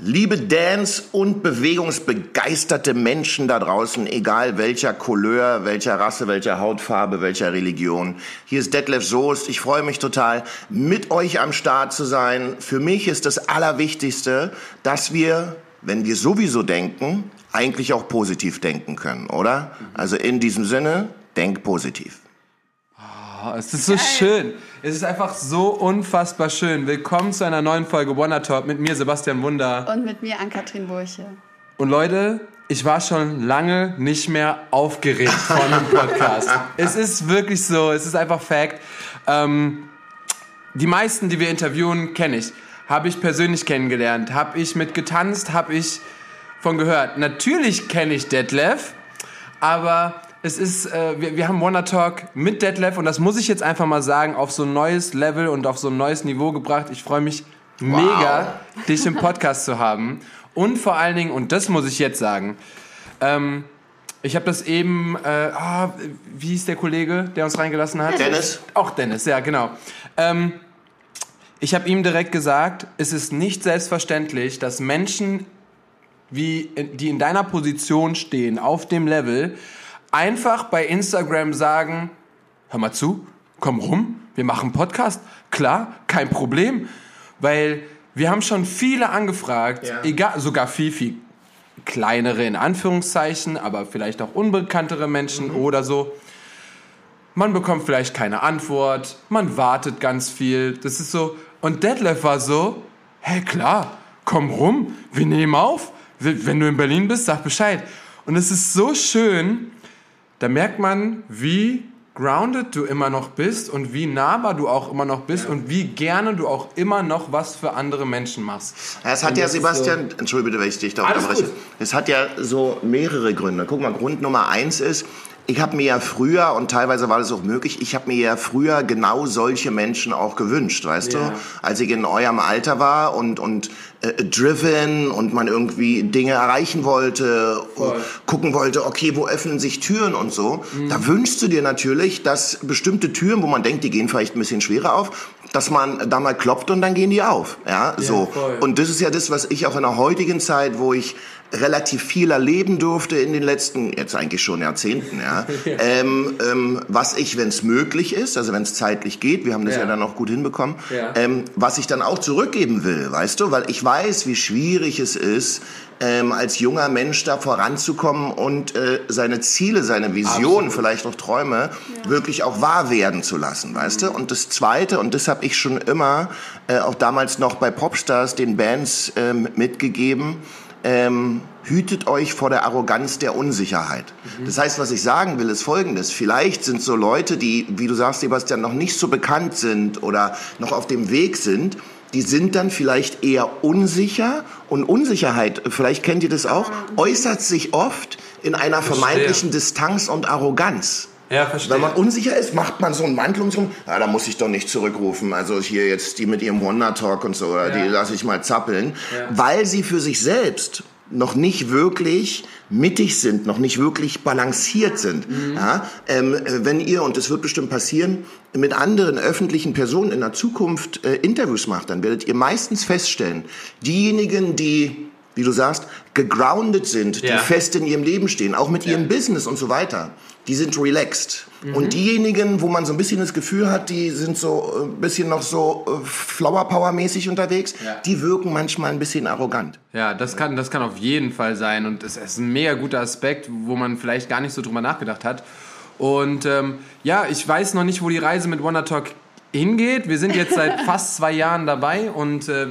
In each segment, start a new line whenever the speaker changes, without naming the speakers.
Liebe Dance- und bewegungsbegeisterte Menschen da draußen, egal welcher Couleur, welcher Rasse, welcher Hautfarbe, welcher Religion. Hier ist Detlef Soest. Ich freue mich total, mit euch am Start zu sein. Für mich ist das Allerwichtigste, dass wir, wenn wir sowieso denken, eigentlich auch positiv denken können, oder? Also in diesem Sinne, denk positiv.
Oh, es ist so Geil. schön. Es ist einfach so unfassbar schön. Willkommen zu einer neuen Folge Wanna Talk mit mir, Sebastian Wunder.
Und mit mir, Ann-Kathrin Burche.
Und Leute, ich war schon lange nicht mehr aufgeregt von einem Podcast. es ist wirklich so, es ist einfach Fact. Ähm, die meisten, die wir interviewen, kenne ich. Habe ich persönlich kennengelernt, habe ich mit getanzt, habe ich von gehört. Natürlich kenne ich Detlef, aber es ist, äh, wir, wir haben Wanna Talk mit Detlef und das muss ich jetzt einfach mal sagen, auf so ein neues Level und auf so ein neues Niveau gebracht. Ich freue mich wow. mega, dich im Podcast zu haben. Und vor allen Dingen, und das muss ich jetzt sagen, ähm, ich habe das eben, äh, oh, wie hieß der Kollege, der uns reingelassen hat?
Dennis.
Auch Dennis, ja, genau. Ähm, ich habe ihm direkt gesagt, es ist nicht selbstverständlich, dass Menschen, wie, die in deiner Position stehen, auf dem Level, einfach bei Instagram sagen, hör mal zu, komm rum, wir machen Podcast. Klar, kein Problem. Weil wir haben schon viele angefragt, ja. egal, sogar viel, viel kleinere in Anführungszeichen, aber vielleicht auch unbekanntere Menschen mhm. oder so. Man bekommt vielleicht keine Antwort, man wartet ganz viel. Das ist so. Und Detlef war so, hey klar, komm rum, wir nehmen auf. Wenn du in Berlin bist, sag Bescheid. Und es ist so schön, da merkt man, wie grounded du immer noch bist und wie nahbar du auch immer noch bist ja. und wie gerne du auch immer noch was für andere Menschen machst.
Es hat und ja, Sebastian, so entschuldige bitte, wenn ich dich da unterbreche. Es hat ja so mehrere Gründe. Guck mal, Grund Nummer eins ist, ich habe mir ja früher, und teilweise war das auch möglich, ich habe mir ja früher genau solche Menschen auch gewünscht, weißt ja. du? Als ich in eurem Alter war und, und äh, driven und man irgendwie Dinge erreichen wollte, Voll. gucken wollte, okay, wo öffnen sich Türen und so, mhm. da wünschst du dir natürlich, dass bestimmte Türen, wo man denkt, die gehen vielleicht ein bisschen schwerer auf, dass man da mal klopft und dann gehen die auf. Ja, ja so. Voll. Und das ist ja das, was ich auch in der heutigen Zeit, wo ich relativ viel erleben durfte in den letzten, jetzt eigentlich schon Jahrzehnten, ja. ähm, ähm, was ich, wenn es möglich ist, also wenn es zeitlich geht, wir haben das ja. ja dann auch gut hinbekommen, ja. ähm, was ich dann auch zurückgeben will, weißt du, weil ich weiß, wie schwierig es ist, ähm, als junger Mensch da voranzukommen und äh, seine Ziele, seine Visionen, vielleicht noch Träume, ja. wirklich auch wahr werden zu lassen, weißt mhm. du? Und das Zweite, und das habe ich schon immer, äh, auch damals noch bei Popstars, den Bands äh, mitgegeben, ähm, hütet euch vor der Arroganz der Unsicherheit. Mhm. Das heißt, was ich sagen will, ist Folgendes. Vielleicht sind so Leute, die, wie du sagst, Sebastian, noch nicht so bekannt sind oder noch auf dem Weg sind, die sind dann vielleicht eher unsicher und Unsicherheit, vielleicht kennt ihr das auch, äußert sich oft in einer vermeintlichen Distanz und Arroganz. Ja, verstehe. Wenn man unsicher ist, macht man so einen Mantel um so, ja, da muss ich doch nicht zurückrufen. Also hier jetzt die mit ihrem Wonder Talk und so, ja. die lasse ich mal zappeln, ja. weil sie für sich selbst noch nicht wirklich mittig sind, noch nicht wirklich balanciert sind. Mhm. Ja, ähm, wenn ihr, und das wird bestimmt passieren, mit anderen öffentlichen Personen in der Zukunft äh, Interviews macht, dann werdet ihr meistens feststellen, diejenigen, die wie du sagst, gegroundet sind, ja. die fest in ihrem Leben stehen, auch mit ja. ihrem Business und so weiter, die sind relaxed. Mhm. Und diejenigen, wo man so ein bisschen das Gefühl hat, die sind so ein äh, bisschen noch so äh, Flower Power mäßig unterwegs, ja. die wirken manchmal ein bisschen arrogant.
Ja, das kann, das kann auf jeden Fall sein und es ist ein mega guter Aspekt, wo man vielleicht gar nicht so drüber nachgedacht hat. Und ähm, ja, ich weiß noch nicht, wo die Reise mit Wonder Talk hingeht. Wir sind jetzt seit fast zwei Jahren dabei und äh,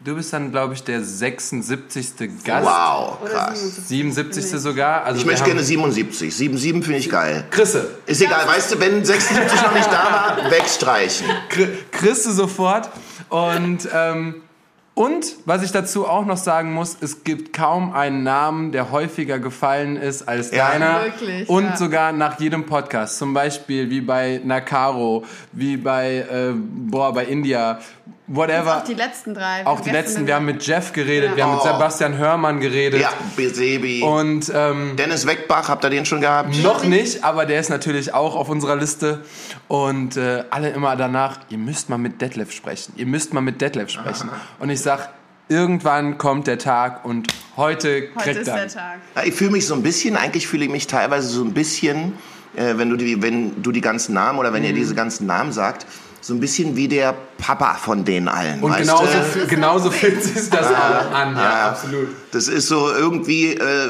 Du bist dann, glaube ich, der 76. Gast.
Wow, krass.
77. sogar.
Also ich möchte gerne 77. 77 finde ich geil.
Chrisse.
Ist egal, weißt du, wenn 76 noch nicht da war, wegstreichen.
Chrisse sofort. Und ähm, und was ich dazu auch noch sagen muss, es gibt kaum einen Namen, der häufiger gefallen ist als ja. deiner. Wirklich, und ja. sogar nach jedem Podcast. Zum Beispiel wie bei Nakaro, wie bei, äh, boah, bei India, whatever.
auch die letzten drei.
Wir auch die letzten. Wir haben mit Jeff geredet, ja. wir haben mit oh. Sebastian Hörmann geredet. Ja,
Besebi.
Und ähm,
Dennis Weckbach, habt ihr den schon gehabt?
Noch nicht, aber der ist natürlich auch auf unserer Liste. Und äh, alle immer danach, ihr müsst mal mit Detlef sprechen. Ihr müsst mal mit Detlef sprechen. Aha. Und ich sag, irgendwann kommt der Tag und heute kriegt
Heute ist
er.
der Tag.
Ich fühle mich so ein bisschen, eigentlich fühle ich mich teilweise so ein bisschen, äh, wenn, du die, wenn du die ganzen Namen oder wenn ihr diese ganzen Namen sagt, so ein bisschen wie der Papa von denen allen.
Und
weißt
genauso,
du?
Genauso fühlt sich das auch an. Ja, absolut.
Das ist so, irgendwie äh,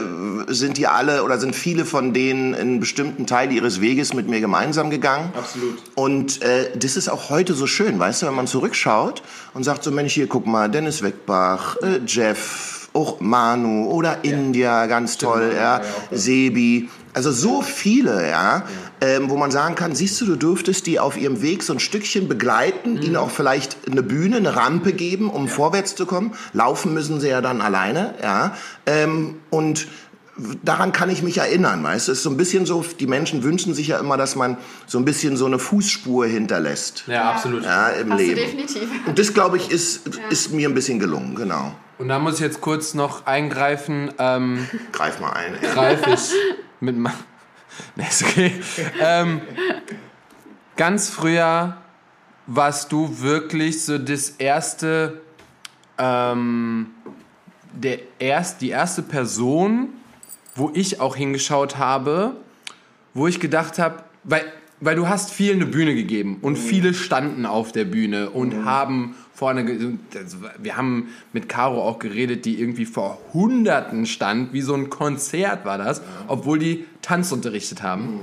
sind die alle oder sind viele von denen in einen bestimmten Teil ihres Weges mit mir gemeinsam gegangen.
Absolut.
Und äh, das ist auch heute so schön, weißt du, wenn man zurückschaut und sagt so, Mensch, hier, guck mal, Dennis Weckbach, äh, Jeff, auch Manu oder India, ganz toll, ja, Sebi. Also so viele, ja, Ähm, wo man sagen kann, siehst du, du dürftest die auf ihrem Weg so ein Stückchen begleiten, ihnen auch vielleicht eine Bühne, eine Rampe geben, um vorwärts zu kommen. Laufen müssen sie ja dann alleine, ja. Ähm, und daran kann ich mich erinnern, weißt du, es ist so ein bisschen so, die Menschen wünschen sich ja immer, dass man so ein bisschen so eine Fußspur hinterlässt.
Ja, absolut.
Ja, im
Hast du
Leben.
definitiv.
Und das, glaube ich, ist, ist mir ein bisschen gelungen, genau.
Und da muss ich jetzt kurz noch eingreifen. Ähm,
Greif mal ein. Ey.
greife ich mit ma nee, ist okay. ähm, ganz früher warst du wirklich so das erste, ähm, der erst, die erste Person, wo ich auch hingeschaut habe, wo ich gedacht habe, weil, weil du hast vielen eine Bühne gegeben und viele standen auf der Bühne und haben vorne, war- wir haben mit Caro auch geredet, die irgendwie vor Hunderten stand, wie so ein Konzert war das, obwohl die Tanz unterrichtet haben.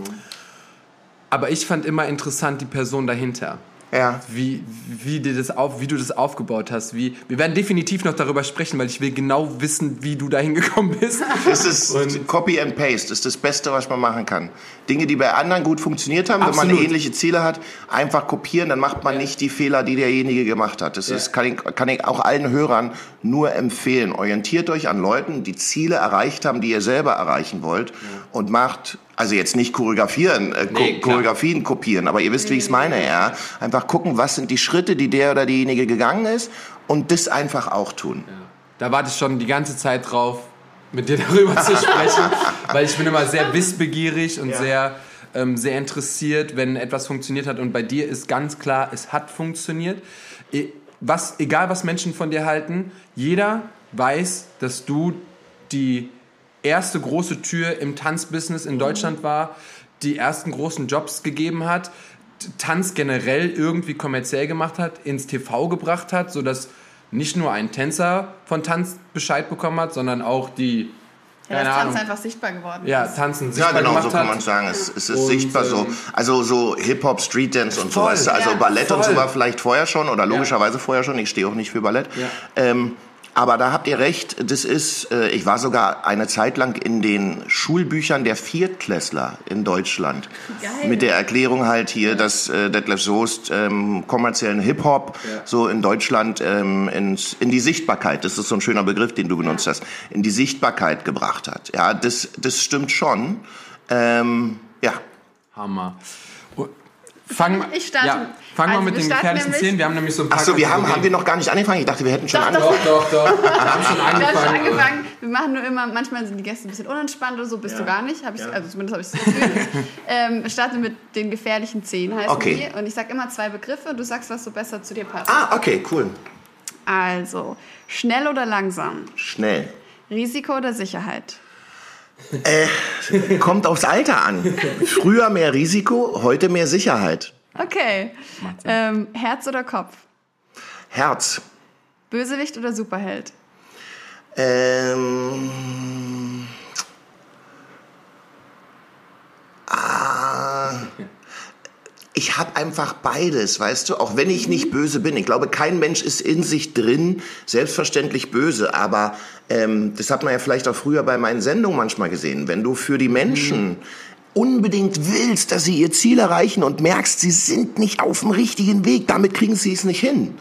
Aber ich fand immer interessant die Person dahinter.
Ja.
Wie, wie, dir das auf, wie du das aufgebaut hast. Wie, wir werden definitiv noch darüber sprechen, weil ich will genau wissen, wie du dahin gekommen bist.
Das ist Copy and Paste, ist das Beste, was man machen kann. Dinge, die bei anderen gut funktioniert haben, wenn man
Absolut.
ähnliche Ziele hat, einfach kopieren, dann macht man nicht die Fehler, die derjenige gemacht hat. Das ist, kann, ich, kann ich auch allen Hörern nur empfehlen. Orientiert euch an Leuten, die Ziele erreicht haben, die ihr selber erreichen wollt und macht also jetzt nicht choreografieren, äh,
Nee.
Choreografien kopieren, aber ihr wisst, wie ich es meine, ja. Einfach gucken, was sind die Schritte, die der oder diejenige gegangen ist und das einfach auch tun.
Da warte ich schon die ganze Zeit drauf, mit dir darüber zu sprechen, weil ich bin immer sehr wissbegierig und sehr, ähm, sehr interessiert, wenn etwas funktioniert hat. Und bei dir ist ganz klar, es hat funktioniert. E- Was, egal was Menschen von dir halten, jeder weiß, dass du die erste große Tür im Tanzbusiness in Deutschland war, die ersten großen Jobs gegeben hat, Tanz generell irgendwie kommerziell gemacht hat, ins TV gebracht hat, sodass nicht nur ein Tänzer von Tanz Bescheid bekommen hat, sondern auch die,
Ja,
keine
das Tanz einfach sichtbar geworden
ja,
ist.
Tanzen
Ja,
sichtbar
genau, so kann man
hat.
sagen. Es, es ist
Und,
sichtbar so.
ähm,
Also so Hip-Hop, Street-Dance und so,
Voll,
weißt du? Also
ja,
Ballett und so
voll.
war vielleicht vorher schon oder logischerweise vorher schon. Ich stehe auch nicht für Ballett.
Ja.
Ähm, aber da habt ihr recht, das ist, äh, ich war sogar eine Zeit lang in den Schulbüchern der Viertklässler in Deutschland.
Geil.
Mit der Erklärung halt hier, dass äh, Detlef Soest ähm, kommerziellen Hip-Hop so in Deutschland ähm, ins, in die Sichtbarkeit, das ist so ein schöner Begriff, den du benutzt hast, in die Sichtbarkeit gebracht hat. Ja, das, das stimmt schon. Ähm, ja.
Hammer.
Ich starte-
ja, fang mal
also
mit
wir
den gefährlichen Szenen. Wir haben nämlich so ein paar
Ach so, wir haben, haben wir noch gar nicht angefangen. Ich dachte, wir hätten schon
Doch,
angefangen.
Doch, doch, doch. Wir haben schon
Wir haben
angefangen.
schon angefangen. Wir machen nur immer, manchmal sind die Gäste ein bisschen unentspannt oder so, bist du gar nicht. Hab ich, Also zumindest habe ich das Gefühl. ähm, wir starten mit den gefährlichen Zehen, heißen
Okay.
die. Und ich sage immer zwei Begriffe und du sagst, was so besser zu dir passt.
Ah, okay, cool.
Also, schnell oder langsam?
Schnell.
Risiko oder Sicherheit?
Kommt aufs Alter an. Früher mehr Risiko, heute mehr Sicherheit.
Okay. Ähm, Herz oder Kopf?
Herz.
Bösewicht oder Superheld?
Ähm. Ich habe einfach beides, weißt du, auch wenn ich nicht böse bin. Ich glaube, kein Mensch ist in sich drin selbstverständlich böse, aber ähm, das hat man ja vielleicht auch früher bei meinen Sendungen manchmal gesehen. Wenn du für die Menschen unbedingt willst, dass sie ihr Ziel erreichen und merkst, sie sind nicht auf dem richtigen Weg, damit kriegen sie es nicht hin,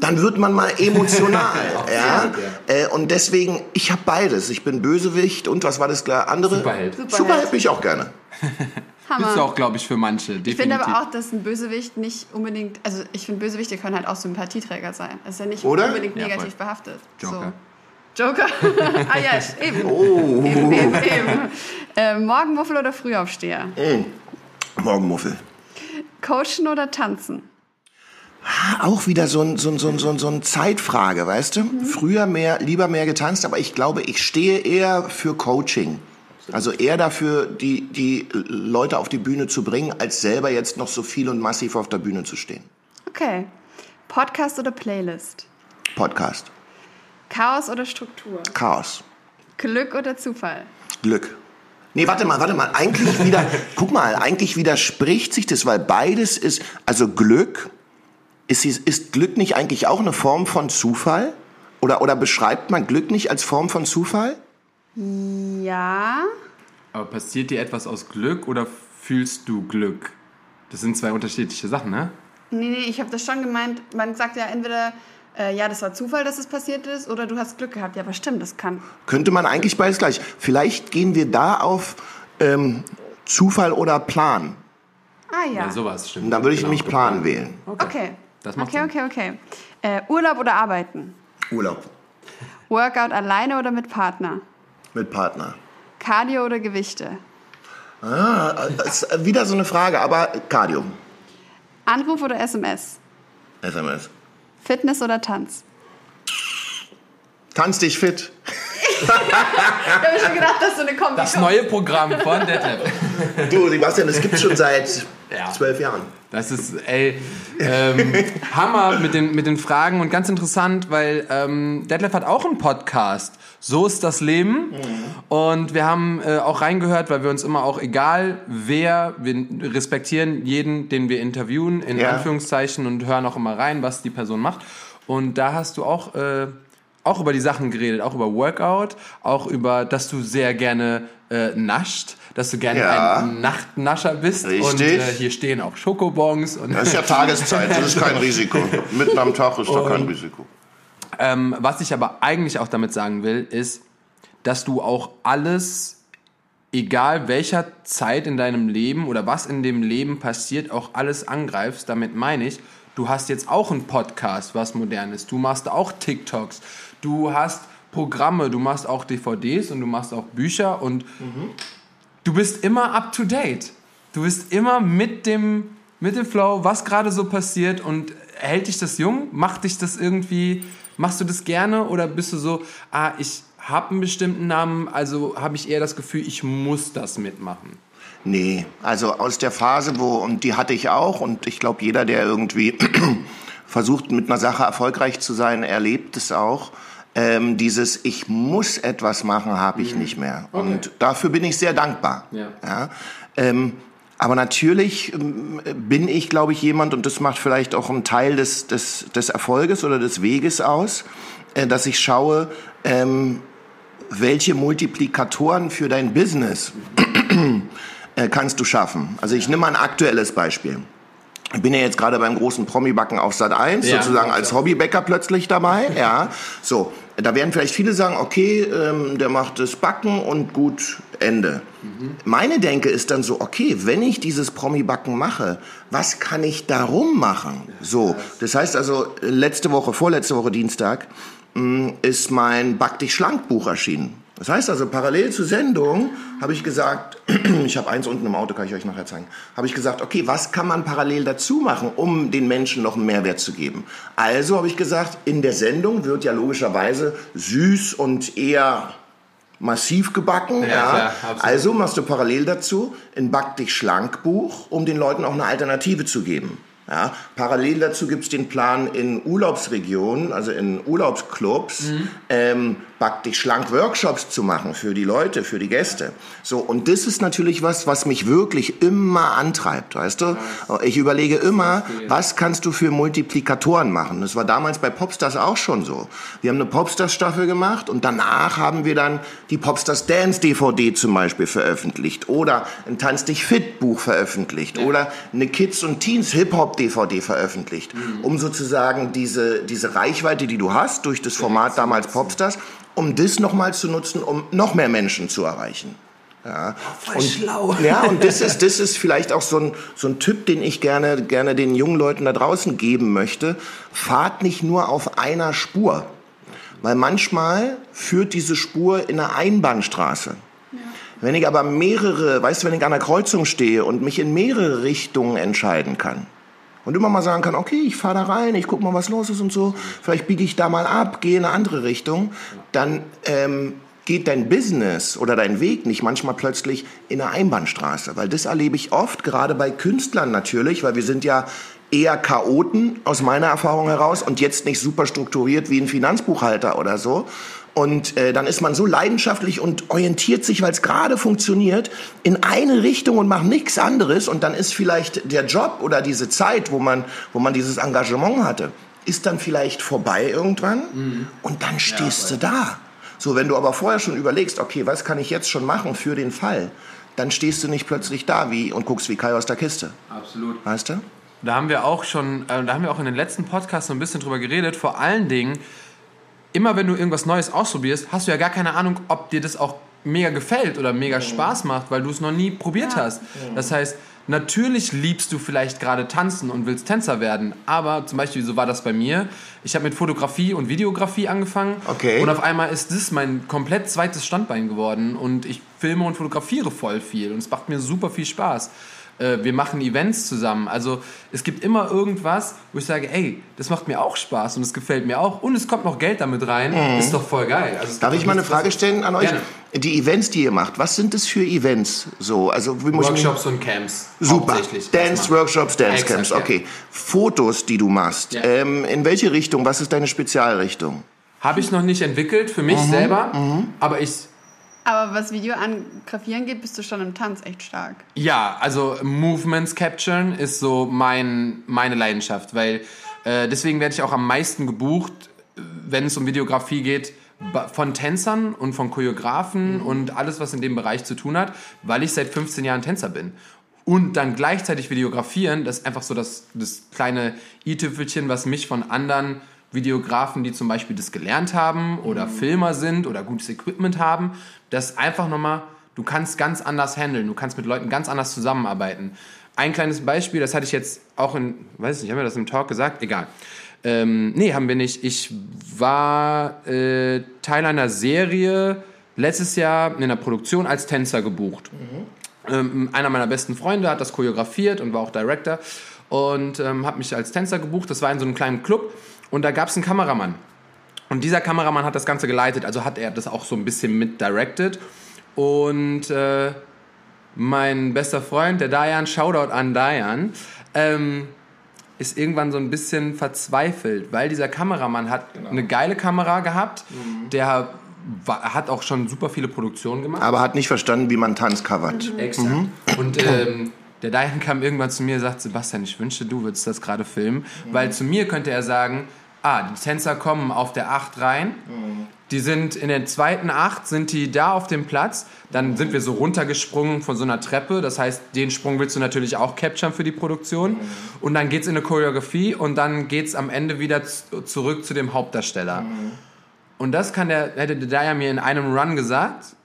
dann wird man mal emotional. ja? Äh, und deswegen, ich habe beides. Ich bin Bösewicht und was war das andere?
Superheld.
Superheld.
Superheld bin ich auch gerne.
Bist du auch, glaube ich, für manche. Definitiv.
Ich finde aber auch, dass ein Bösewicht nicht unbedingt, also ich finde Bösewichte können halt auch Sympathieträger sein. Das ist ja nicht
Oder?
unbedingt
Ja,
negativ
voll.
behaftet.
Joker.
So. Joker? ah ja, eben.
Oh.
Eben, eben, eben. Äh, Morgenmuffel oder Frühaufsteher?
Morgenmuffel.
Coachen oder tanzen?
Ah, auch wieder so ein, so ein, so ein, so ein, so ein Zeitfrage, weißt du? Mhm. Früher mehr, lieber mehr getanzt, aber ich glaube, ich stehe eher für Coaching. Also eher dafür, die, die Leute auf die Bühne zu bringen, als selber jetzt noch so viel und massiv auf der Bühne zu stehen.
Okay. Podcast oder Playlist?
Podcast.
Chaos oder Struktur?
Chaos.
Glück oder Zufall?
Glück. Nee, warte mal, warte mal. Eigentlich wieder, guck mal, eigentlich widerspricht sich das, weil beides ist, also Glück, ist, ist Glück nicht eigentlich auch eine Form von Zufall? Oder, oder beschreibt man Glück nicht als Form von Zufall?
Ja.
Aber passiert dir etwas aus Glück oder fühlst du Glück? Das sind zwei unterschiedliche Sachen, ne?
Nee, nee, ich habe das schon gemeint. Man sagt ja entweder, äh, ja, das war Zufall, dass es passiert ist, oder du hast Glück gehabt. Ja, aber stimmt, das kann.
Könnte man eigentlich beides gleich. Vielleicht gehen wir da auf ähm, Zufall oder Plan.
Ah ja.
Ja, sowas stimmt.
Und dann würde ich genau. nämlich Plan wählen.
Okay. okay. Das macht okay, Sinn. okay, okay. Äh, Urlaub oder arbeiten?
Urlaub.
Workout alleine oder mit Partner?
Mit Partner.
Cardio oder Gewichte?
Ah, ist wieder so eine Frage, aber Cardio.
Anruf oder SMS?
SMS.
Fitness oder Tanz?
Tanz dich fit.
ich habe schon gedacht, dass so eine Kombi
Das neue Programm von Detlef.
Du, Sebastian, das gibt es schon seit ja. zwölf Jahren.
Das ist, ey, ähm, Hammer mit den, mit den Fragen und ganz interessant, weil ähm, Detlef hat auch einen Podcast. So ist das Leben. Mhm. Und wir haben äh, auch reingehört, weil wir uns immer auch, egal wer, wir respektieren jeden, den wir interviewen, in ja. Anführungszeichen, und hören auch immer rein, was die Person macht. Und da hast du auch... Äh, auch über die Sachen geredet, auch über Workout, auch über, dass du sehr gerne äh, nascht, dass du gerne ja. ein Nachtnascher bist.
Richtig.
Und äh, hier stehen auch Schokobons. Und
das ist ja Tageszeit, das ist kein Risiko. Mitten am Tag ist doch kein Risiko.
Ähm, was ich aber eigentlich auch damit sagen will, ist, dass du auch alles, egal welcher Zeit in deinem Leben oder was in dem Leben passiert, auch alles angreifst. Damit meine ich, du hast jetzt auch einen Podcast, was modern ist. Du machst auch TikToks. Du hast Programme, du machst auch DVDs und du machst auch Bücher und mhm. Du bist immer up to date. Du bist immer mit dem, mit dem Flow, was gerade so passiert und hält dich das jung? Macht dich das irgendwie, machst du das gerne oder bist du so, ah, ich habe einen bestimmten Namen, also habe ich eher das Gefühl, ich muss das mitmachen?
Nee, also aus der Phase, wo, und die hatte ich auch, und ich glaube, jeder, der irgendwie versucht, mit einer Sache erfolgreich zu sein, erlebt es auch ähm, dieses Ich muss etwas machen, habe ich mhm. nicht mehr. Okay. Und dafür bin ich sehr dankbar. Ja. ja? Ähm, aber natürlich ähm, bin ich, glaube ich, jemand, und das macht vielleicht auch einen Teil des, des, des Erfolges oder des Weges aus, äh, dass ich schaue, ähm, welche Multiplikatoren für dein Business äh, kannst du schaffen. Also ich nehme mal ein aktuelles Beispiel. Ich bin ja jetzt gerade beim großen Promi-Backen auf Sat 1, ja, sozusagen als Hobbybäcker plötzlich dabei. Ja, so. Da werden vielleicht viele sagen, okay, ähm, der macht das Backen und gut, Ende. Mhm. Meine Denke ist dann so, okay, wenn ich dieses Promi-Backen mache, was kann ich darum machen? So, das heißt also, letzte Woche, vorletzte Woche Dienstag, mm, ist mein Back dich schlank Buch erschienen. Das heißt also, parallel zur Sendung habe ich gesagt, ich habe eins unten im Auto, kann ich euch nachher zeigen, habe ich gesagt, okay, was kann man parallel dazu machen, um den Menschen noch einen Mehrwert zu geben? Also habe ich gesagt, in der Sendung wird ja logischerweise süß und eher massiv gebacken. Ja, ja. Klar, also machst du parallel dazu ein Back dich schlank Buch, um den Leuten auch eine Alternative zu geben. Ja, parallel dazu gibt es den Plan in Urlaubsregionen, also in Urlaubsclubs, mhm. ähm, dich schlank Workshops zu machen für die Leute, für die Gäste. So, und das ist natürlich was, was mich wirklich immer antreibt, weißt du? Ich überlege immer, was kannst du für Multiplikatoren machen? Das war damals bei Popstars auch schon so. Wir haben eine Popstars-Staffel gemacht und danach haben wir dann die Popstars Dance DVD zum Beispiel veröffentlicht oder ein Tanz dich fit Buch veröffentlicht oder eine Kids und Teens Hip-Hop DVD veröffentlicht, mhm. um sozusagen diese, diese Reichweite, die du hast durch das Format damals Popstars, um das nochmal zu nutzen, um noch mehr Menschen zu erreichen.
Ja. Voll und, schlau.
Ja, und das ist, das ist vielleicht auch so ein, so ein Typ, den ich gerne, gerne den jungen Leuten da draußen geben möchte. Fahrt nicht nur auf einer Spur. Weil manchmal führt diese Spur in eine Einbahnstraße. Ja. Wenn ich aber mehrere, weißt du, wenn ich an der Kreuzung stehe und mich in mehrere Richtungen entscheiden kann, Und immer mal sagen kann, okay, ich fahre da rein, ich guck mal, was los ist und so. Vielleicht biege ich da mal ab, gehe in eine andere Richtung. Dann ähm, geht dein Business oder dein Weg nicht manchmal plötzlich in eine Einbahnstraße. Weil das erlebe ich oft, gerade bei Künstlern natürlich, weil wir sind ja eher Chaoten aus meiner Erfahrung heraus und jetzt nicht super strukturiert wie ein Finanzbuchhalter oder so. Und äh, dann ist man so leidenschaftlich und orientiert sich, weil es gerade funktioniert, in eine Richtung und macht nichts anderes. Und dann ist vielleicht der Job oder diese Zeit, wo man, wo man dieses Engagement hatte, ist dann vielleicht vorbei irgendwann. Mhm. Und dann stehst ja, du da. So, wenn du aber vorher schon überlegst, okay, was kann ich jetzt schon machen für den Fall, dann stehst du nicht plötzlich da wie und guckst wie Kai aus der Kiste.
Absolut.
Weißt du?
Da haben wir auch schon, äh, da haben wir auch in den letzten Podcasts so ein bisschen drüber geredet. Vor allen Dingen, immer wenn du irgendwas Neues ausprobierst, hast du ja gar keine Ahnung, ob dir das auch mega gefällt oder mega mhm. Spaß macht, weil du es noch nie probiert ja. hast. Das heißt, Natürlich liebst du vielleicht gerade tanzen und willst Tänzer werden, aber zum Beispiel, so war das bei mir. Ich habe mit Fotografie und Videografie angefangen
okay.
und auf einmal ist das mein komplett zweites Standbein geworden und ich filme und fotografiere voll viel und es macht mir super viel Spaß äh, wir machen Events zusammen. Also es gibt immer irgendwas, wo ich sage, ey, das macht mir auch Spaß und es gefällt mir auch und es kommt noch Geld damit rein. Mhm. Ist doch voll geil.
Also, Darf ich mal eine Frage stellen an euch? Gerne. Die Events, die ihr macht, was sind das für Events? So, also
Workshops und Camps.
Super. Dance-Workshops, Dance-Camps, okay. Fotos, die du machst. Ja. Ähm, in welche Richtung? Was ist deine Spezialrichtung?
Habe ich noch nicht entwickelt für mich mhm. selber, mhm. aber ich
aber was Video an Grafieren geht, bist du schon im Tanz echt stark.
Ja, also Movements capturen ist so mein, meine Leidenschaft, weil äh, deswegen werde ich auch am meisten gebucht, wenn es um Videografie geht, von Tänzern und von Choreografen mhm. und alles, was in dem Bereich zu tun hat, weil ich seit 15 Jahren Tänzer bin. Und dann gleichzeitig videografieren, das ist einfach so das, das kleine i-Tüpfelchen, was mich von anderen Videografen, die zum Beispiel das gelernt haben oder mhm. Filmer sind oder gutes Equipment haben, das einfach nochmal, du kannst ganz anders handeln, du kannst mit Leuten ganz anders zusammenarbeiten. Ein kleines Beispiel, das hatte ich jetzt auch in, weiß nicht, haben wir das im Talk gesagt? Egal. Ähm, nee, haben wir nicht. Ich war äh, Teil einer Serie letztes Jahr in einer Produktion als Tänzer gebucht. Mhm. Ähm, einer meiner besten Freunde hat das choreografiert und war auch Director und ähm, hat mich als Tänzer gebucht. Das war in so einem kleinen Club und da gab es einen Kameramann. Und dieser Kameramann hat das Ganze geleitet, also hat er das auch so ein bisschen mit directed. Und äh, mein bester Freund, der Dayan, Shoutout an Dayan, ähm, ist irgendwann so ein bisschen verzweifelt, weil dieser Kameramann hat genau. eine geile Kamera gehabt, mhm. der war, hat auch schon super viele Produktionen gemacht.
Aber hat nicht verstanden, wie man Tanz covert.
Mhm. Exakt. Mhm. Und ähm, der Dayan kam irgendwann zu mir und sagt, Sebastian, ich wünschte, du würdest das gerade filmen. Mhm. Weil zu mir könnte er sagen, ah, die Tänzer kommen auf der 8 rein. Mhm. Die sind in der zweiten 8 sind die da auf dem Platz. Dann sind wir so runtergesprungen von so einer Treppe. Das heißt, den Sprung willst du natürlich auch capturen für die Produktion. Mhm. Und dann geht's in eine Choreografie und dann geht's am Ende wieder zurück zu dem Hauptdarsteller. Mhm. Und das kann der, hätte der Daya mir in einem Run gesagt.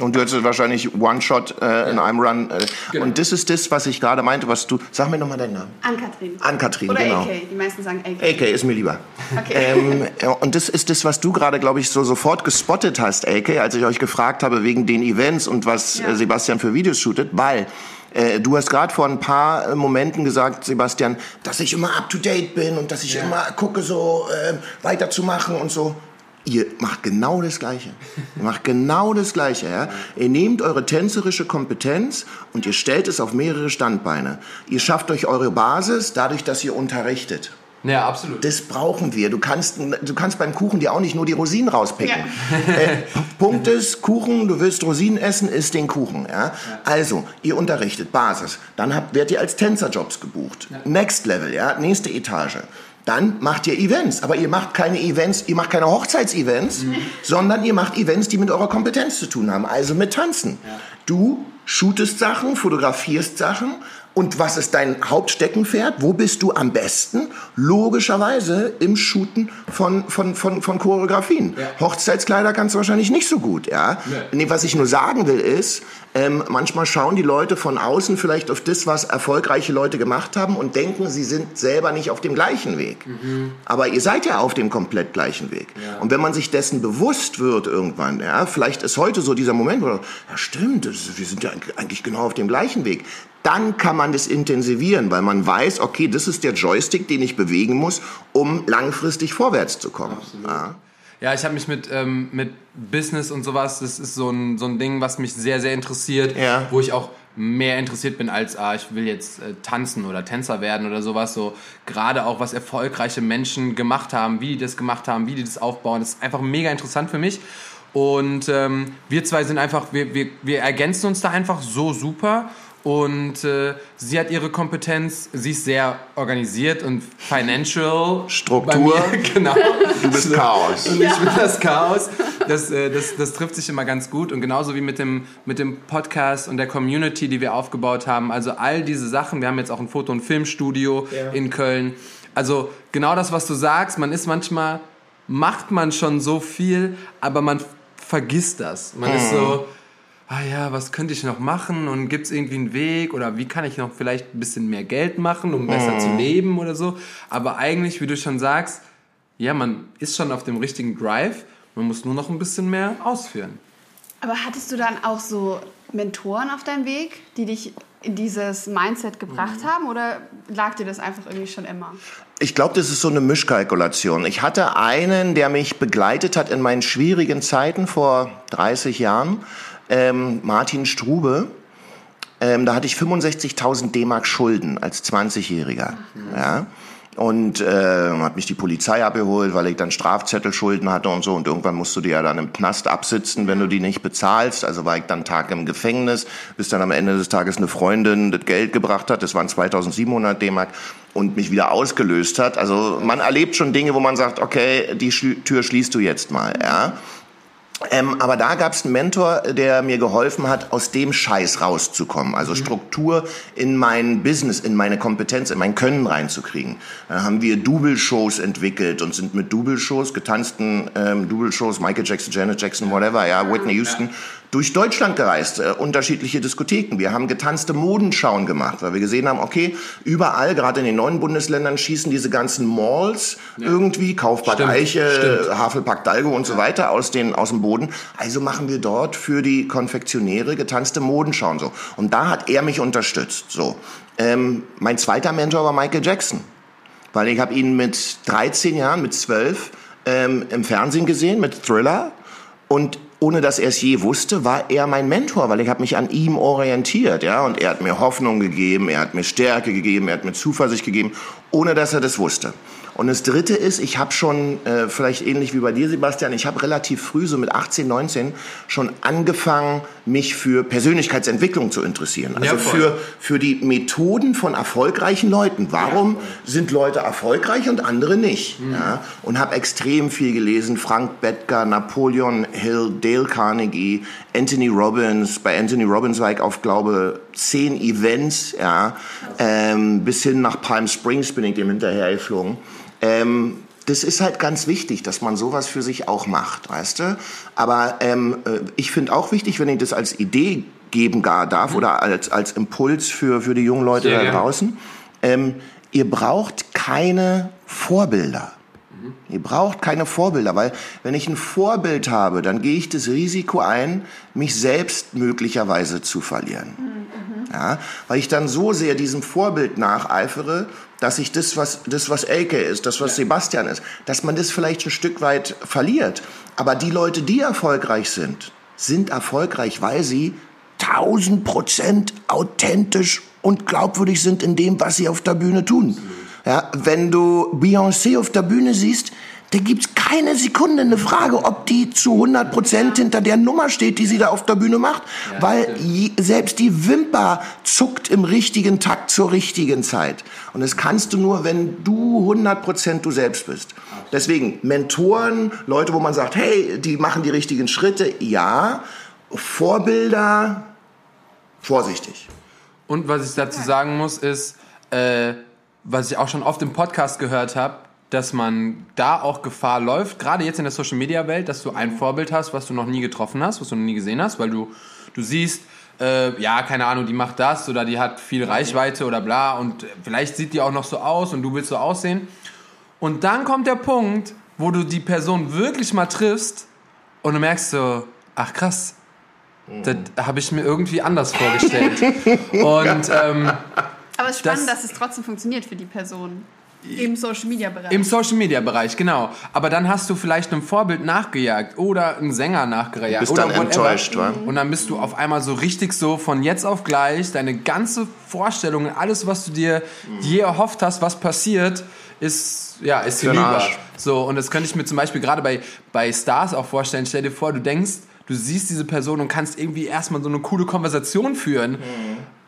Und du hättest wahrscheinlich One-Shot äh, ja. in einem Run. Äh, genau. Und das ist das, was ich gerade meinte, was du. Sag mir nochmal deinen Namen.
Ann-Kathrin.
Ann-Kathrin,
Oder
genau.
AK. Die meisten sagen AK.
AK ist mir lieber. Okay. Ähm, und das ist das, was du gerade, glaube ich, so sofort gespottet hast, AK, als ich euch gefragt habe wegen den Events und was ja. Äh, Sebastian für Videos shootet, weil. Äh, du hast gerade vor ein paar äh, Momenten gesagt, Sebastian, dass ich immer up to date bin und dass ich ja. immer gucke, so äh, weiterzumachen und so. Ihr macht genau das Gleiche. Ihr macht genau das Gleiche. Ja? Ihr nehmt eure tänzerische Kompetenz und ihr stellt es auf mehrere Standbeine. Ihr schafft euch eure Basis dadurch, dass ihr unterrichtet.
Ja, absolut.
Das brauchen wir. Du kannst, du kannst beim Kuchen dir auch nicht nur die Rosinen rauspicken. Ja. Äh, Punkt ist, Kuchen, du willst Rosinen essen, isst den Kuchen. Ja? ja. Also, ihr unterrichtet, Basis. Dann habt, werdet ihr als Tänzerjobs gebucht. Ja. Next Level, ja? nächste Etage dann macht ihr Events. Aber ihr macht keine Events, ihr macht keine Hochzeitsevents, mhm. sondern ihr macht Events, die mit eurer Kompetenz zu tun haben, also mit Tanzen. Ja. Du shootest Sachen, fotografierst Sachen und was ist dein Hauptsteckenpferd? Wo bist du am besten? Logischerweise im Shooten von, von, von, von Choreografien. Ja. Hochzeitskleider kannst du wahrscheinlich nicht so gut. Ja? Nee. was ich nur sagen will ist, ähm, manchmal schauen die Leute von außen vielleicht auf das, was erfolgreiche Leute gemacht haben und denken, sie sind selber nicht auf dem gleichen Weg. Mhm. Aber ihr seid ja auf dem komplett gleichen Weg. Ja. Und wenn man sich dessen bewusst wird irgendwann, ja, vielleicht ist heute so dieser Moment, wo, ja stimmt, wir sind ja eigentlich genau auf dem gleichen Weg dann kann man das intensivieren, weil man weiß, okay, das ist der Joystick, den ich bewegen muss, um langfristig vorwärts zu kommen. Ja.
Ich habe mich mit, ähm, mit Business und sowas, das ist so ein, so ein Ding, was mich sehr, sehr interessiert, ja. wo ich auch mehr interessiert bin als, ah, ich will jetzt äh, tanzen oder Tänzer werden oder sowas. So gerade auch, was erfolgreiche Menschen gemacht haben, wie die das gemacht haben, wie die das aufbauen, das ist einfach mega interessant für mich. Und ähm, wir zwei sind einfach, wir, wir, wir ergänzen uns da einfach so super. Und äh, sie hat ihre Kompetenz, sie ist sehr organisiert und financial.
Struktur.
Mir, genau.
Du bist Chaos.
Und ich bin das Chaos. Das, äh, das, das trifft sich immer ganz gut. Und genauso wie mit dem, mit dem Podcast und der Community, die wir aufgebaut haben. Also all diese Sachen. Wir haben jetzt auch ein Foto- und Filmstudio ja. in Köln. Also genau das, was du sagst. Man ist manchmal, macht man schon so viel, aber man vergisst das. Man mhm. ist so ah ja, was könnte ich noch machen und gibt es irgendwie einen Weg oder wie kann ich noch vielleicht ein bisschen mehr Geld machen, um besser mhm. zu leben oder so. Aber eigentlich, wie du schon sagst, ja, man ist schon auf dem richtigen Drive, man muss nur noch ein bisschen mehr ausführen.
Aber hattest du dann auch so Mentoren auf deinem Weg, die dich in dieses Mindset gebracht mhm. haben oder lag dir das einfach irgendwie schon immer?
Ich glaube, das ist so eine Mischkalkulation. Ich hatte einen, der mich begleitet hat in meinen schwierigen Zeiten vor 30 Jahren ähm, Martin Strube. Ähm, da hatte ich 65.000 D-Mark Schulden als 20-Jähriger. Mhm. Ja. Und äh, hat mich die Polizei abgeholt, weil ich dann Strafzettelschulden hatte und so. Und irgendwann musst du dir ja dann im Knast absitzen, wenn du die nicht bezahlst. Also war ich dann Tag im Gefängnis, bis dann am Ende des Tages eine Freundin das Geld gebracht hat. Das waren 2700 D-Mark und mich wieder ausgelöst hat. Also man erlebt schon Dinge, wo man sagt, okay, die Tür schließt du jetzt mal. Ja. Ähm, aber da gab es einen Mentor, der mir geholfen hat, aus dem Scheiß rauszukommen. Also mhm. Struktur in mein Business, in meine Kompetenz, in mein Können reinzukriegen. Dann haben wir Double-Shows entwickelt und sind mit Double-Shows, getanzten ähm, Double-Shows, Michael Jackson, Janet Jackson, whatever, ja, Whitney Houston, durch Deutschland gereist, äh, unterschiedliche Diskotheken. Wir haben getanzte Modenschauen gemacht, weil wir gesehen haben, okay, überall, gerade in den neuen Bundesländern, schießen diese ganzen Malls ja. irgendwie, Kaufbad stimmt, Eiche, stimmt. Havelpark Dalgo und so weiter aus, den, aus dem Boden. Also machen wir dort für die Konfektionäre getanzte Modenschauen so. Und da hat er mich unterstützt. So. Ähm, mein zweiter Mentor war Michael Jackson, weil ich habe ihn mit 13 Jahren, mit 12 ähm, im Fernsehen gesehen mit Thriller und ohne dass er es je wusste, war er mein Mentor, weil ich habe mich an ihm orientiert, ja, und er hat mir Hoffnung gegeben, er hat mir Stärke gegeben, er hat mir Zuversicht gegeben, ohne dass er das wusste. Und das Dritte ist, ich habe schon, äh, vielleicht ähnlich wie bei dir, Sebastian, ich habe relativ früh, so mit 18, 19, schon angefangen, mich für Persönlichkeitsentwicklung zu interessieren. Also ja, für, für die Methoden von erfolgreichen Leuten. Warum ja, sind Leute erfolgreich und andere nicht? Mhm. Ja? Und habe extrem viel gelesen. Frank Bettger, Napoleon Hill, Dale Carnegie, Anthony Robbins. Bei Anthony Robbins war ich auf, glaube zehn Events, ja, ähm, bis hin nach Palm Springs bin ich dem hinterher geflogen. Ähm, das ist halt ganz wichtig, dass man sowas für sich auch macht, weißt du? Aber ähm, äh, ich finde auch wichtig, wenn ich das als Idee geben gar darf mhm. oder als, als Impuls für, für die jungen Leute Sehr da draußen. Ähm, ihr braucht keine Vorbilder. Mhm. Ihr braucht keine Vorbilder, weil wenn ich ein Vorbild habe, dann gehe ich das Risiko ein, mich selbst möglicherweise zu verlieren. Mhm. Ja, weil ich dann so sehr diesem Vorbild nacheifere dass ich das, was, das, was Elke ist, das, was ja. Sebastian ist, dass man das vielleicht ein Stück weit verliert. Aber die Leute, die erfolgreich sind, sind erfolgreich, weil sie 1000 Prozent authentisch und glaubwürdig sind in dem, was sie auf der Bühne tun. Ja, wenn du Beyoncé auf der Bühne siehst, da gibt's keine Sekunde eine Frage, ob die zu 100 Prozent hinter der Nummer steht, die sie da auf der Bühne macht, ja, weil je, selbst die Wimper zuckt im richtigen Takt zur richtigen Zeit. Und das kannst du nur, wenn du 100 Prozent du selbst bist. Deswegen Mentoren, Leute, wo man sagt, hey, die machen die richtigen Schritte, ja. Vorbilder, vorsichtig.
Und was ich dazu sagen muss, ist, äh, was ich auch schon oft im Podcast gehört habe, dass man da auch Gefahr läuft, gerade jetzt in der Social Media Welt, dass du ein Vorbild hast, was du noch nie getroffen hast, was du noch nie gesehen hast, weil du, du siehst, äh, ja, keine Ahnung, die macht das oder die hat viel Reichweite oder bla und vielleicht sieht die auch noch so aus und du willst so aussehen. Und dann kommt der Punkt, wo du die Person wirklich mal triffst und du merkst so, ach krass, Das habe ich mir irgendwie anders vorgestellt. Und ähm,
Aber es ist spannend, das, dass es trotzdem funktioniert für die Person. Im Social Media Bereich.
Im Social Media Bereich, genau. Aber dann hast du vielleicht einem Vorbild nachgejagt oder einen Sänger nachgejagt.
Bist
oder
dann enttäuscht, wa?
Und dann bist du auf einmal so richtig so von jetzt auf gleich, deine ganze Vorstellung, alles, was du dir je erhofft hast, was passiert, ist, ja, ist hinüber. So, und das könnte ich mir zum Beispiel gerade bei, bei Stars auch vorstellen. Stell dir vor, du denkst, du siehst diese Person und kannst irgendwie erstmal so eine coole Konversation führen.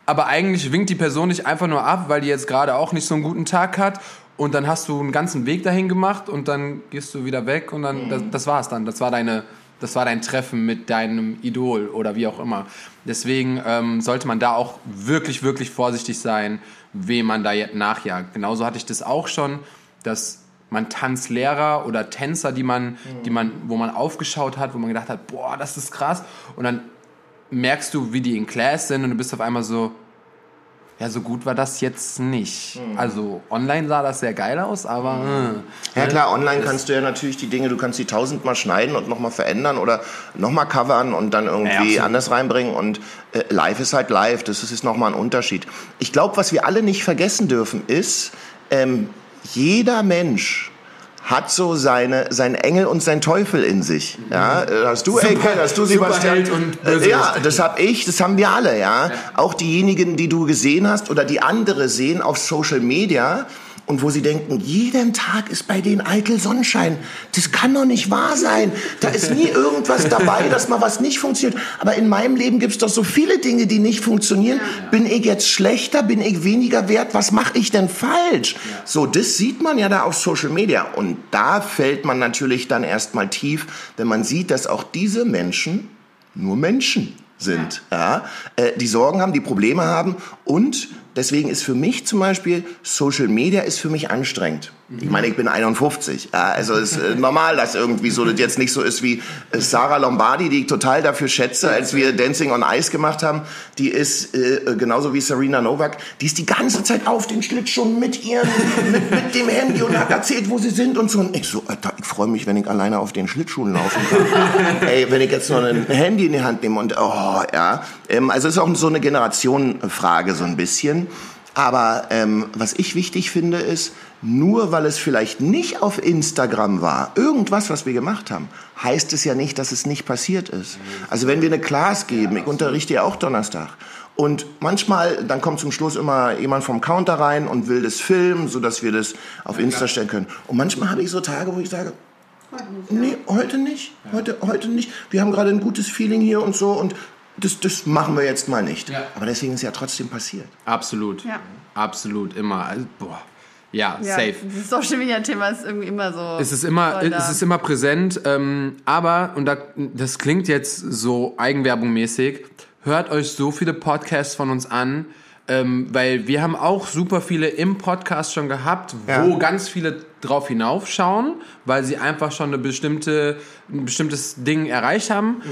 Aber eigentlich winkt die Person dich einfach nur ab, weil die jetzt gerade auch nicht so einen guten Tag hat. Und dann hast du einen ganzen Weg dahin gemacht und dann gehst du wieder weg und dann, das, das war's dann. Das war deine, das war dein Treffen mit deinem Idol oder wie auch immer. Deswegen ähm, sollte man da auch wirklich, wirklich vorsichtig sein, wem man da jetzt nachjagt. Genauso hatte ich das auch schon, dass man Tanzlehrer oder Tänzer, die man, die man, wo man aufgeschaut hat, wo man gedacht hat, boah, das ist krass. Und dann merkst du, wie die in Class sind und du bist auf einmal so, ja, so gut war das jetzt nicht. Also online sah das sehr geil aus, aber äh,
Ja klar, online kannst du ja natürlich die Dinge, du kannst die tausendmal schneiden und nochmal verändern oder nochmal covern und dann
Ja,
irgendwie
absolut.
anders reinbringen und äh, live ist halt live, das ist, ist nochmal ein Unterschied. Ich glaube, was wir alle nicht vergessen dürfen ist, ähm, jeder Mensch hat so seine, sein Engel und sein Teufel in sich. Ja, äh, hast du,
Super-
Elke, hast du, Sebastian? Äh, ja, das hab ich, das haben wir alle, ja. Auch diejenigen, die du gesehen hast oder die andere sehen auf Social Media und wo sie denken, jeden Tag ist bei denen eitel Sonnenschein. Das kann doch nicht wahr sein. Da ist nie irgendwas dabei, dass mal was nicht funktioniert. Aber in meinem Leben gibt's doch so viele Dinge, die nicht funktionieren. Bin ich jetzt schlechter? Bin ich weniger wert? Was mache ich denn falsch? So, das sieht man ja da auf Social Media. Und da fällt man natürlich dann erstmal tief, wenn man sieht, dass auch diese Menschen nur Menschen sind, ja. Äh, die Sorgen haben, die Probleme haben und deswegen ist für mich zum Beispiel Social Media ist für mich anstrengend. Ich meine, ich bin 51, ja, also ist äh, normal, dass irgendwie so das jetzt nicht so ist wie äh, Sarah Lombardi, die ich total dafür schätze, als wir Dancing on Ice gemacht haben. Die ist äh, genauso wie Serena Novak, die ist die ganze Zeit auf den Schlittschuhen mit ihren, mit, mit dem Handy und hat erzählt, wo sie sind und so. Und ich so, Alter, freue mich, wenn ich alleine auf den Schlittschuhen laufen kann. Ey, wenn ich jetzt noch ein Handy in die Hand nehme und, oh, ja. Ähm, also es ist auch so eine Generationenfrage so ein bisschen. Aber ähm, was ich wichtig finde, ist, nur weil es vielleicht nicht auf Instagram war, irgendwas, was wir gemacht haben, heißt es ja nicht, dass es nicht passiert ist. Also wenn wir eine Class geben, ich unterrichte ja auch Donnerstag, und manchmal, dann kommt zum Schluss immer jemand vom Counter rein und will das filmen, sodass wir das auf Insta stellen können. Und manchmal habe ich so Tage, wo ich sage, nee, heute nicht, heute, heute nicht. Wir haben gerade ein gutes Feeling hier und so und das, das machen wir jetzt mal nicht.
Ja.
Aber deswegen ist es ja trotzdem passiert.
absolut.
Ja.
Absolut, immer. Also, boah. Ja,
Ja,
safe.
Das Social Media Thema ist irgendwie immer so.
Es ist immer, es ist immer präsent, ähm, aber, und da, das klingt jetzt so eigenwerbungmäßig, hört euch so viele Podcasts von uns an, ähm, weil wir haben auch super viele im Podcast schon gehabt,
Ja.
wo ganz viele drauf hinaufschauen, weil sie einfach schon eine bestimmte, ein bestimmtes Ding erreicht haben.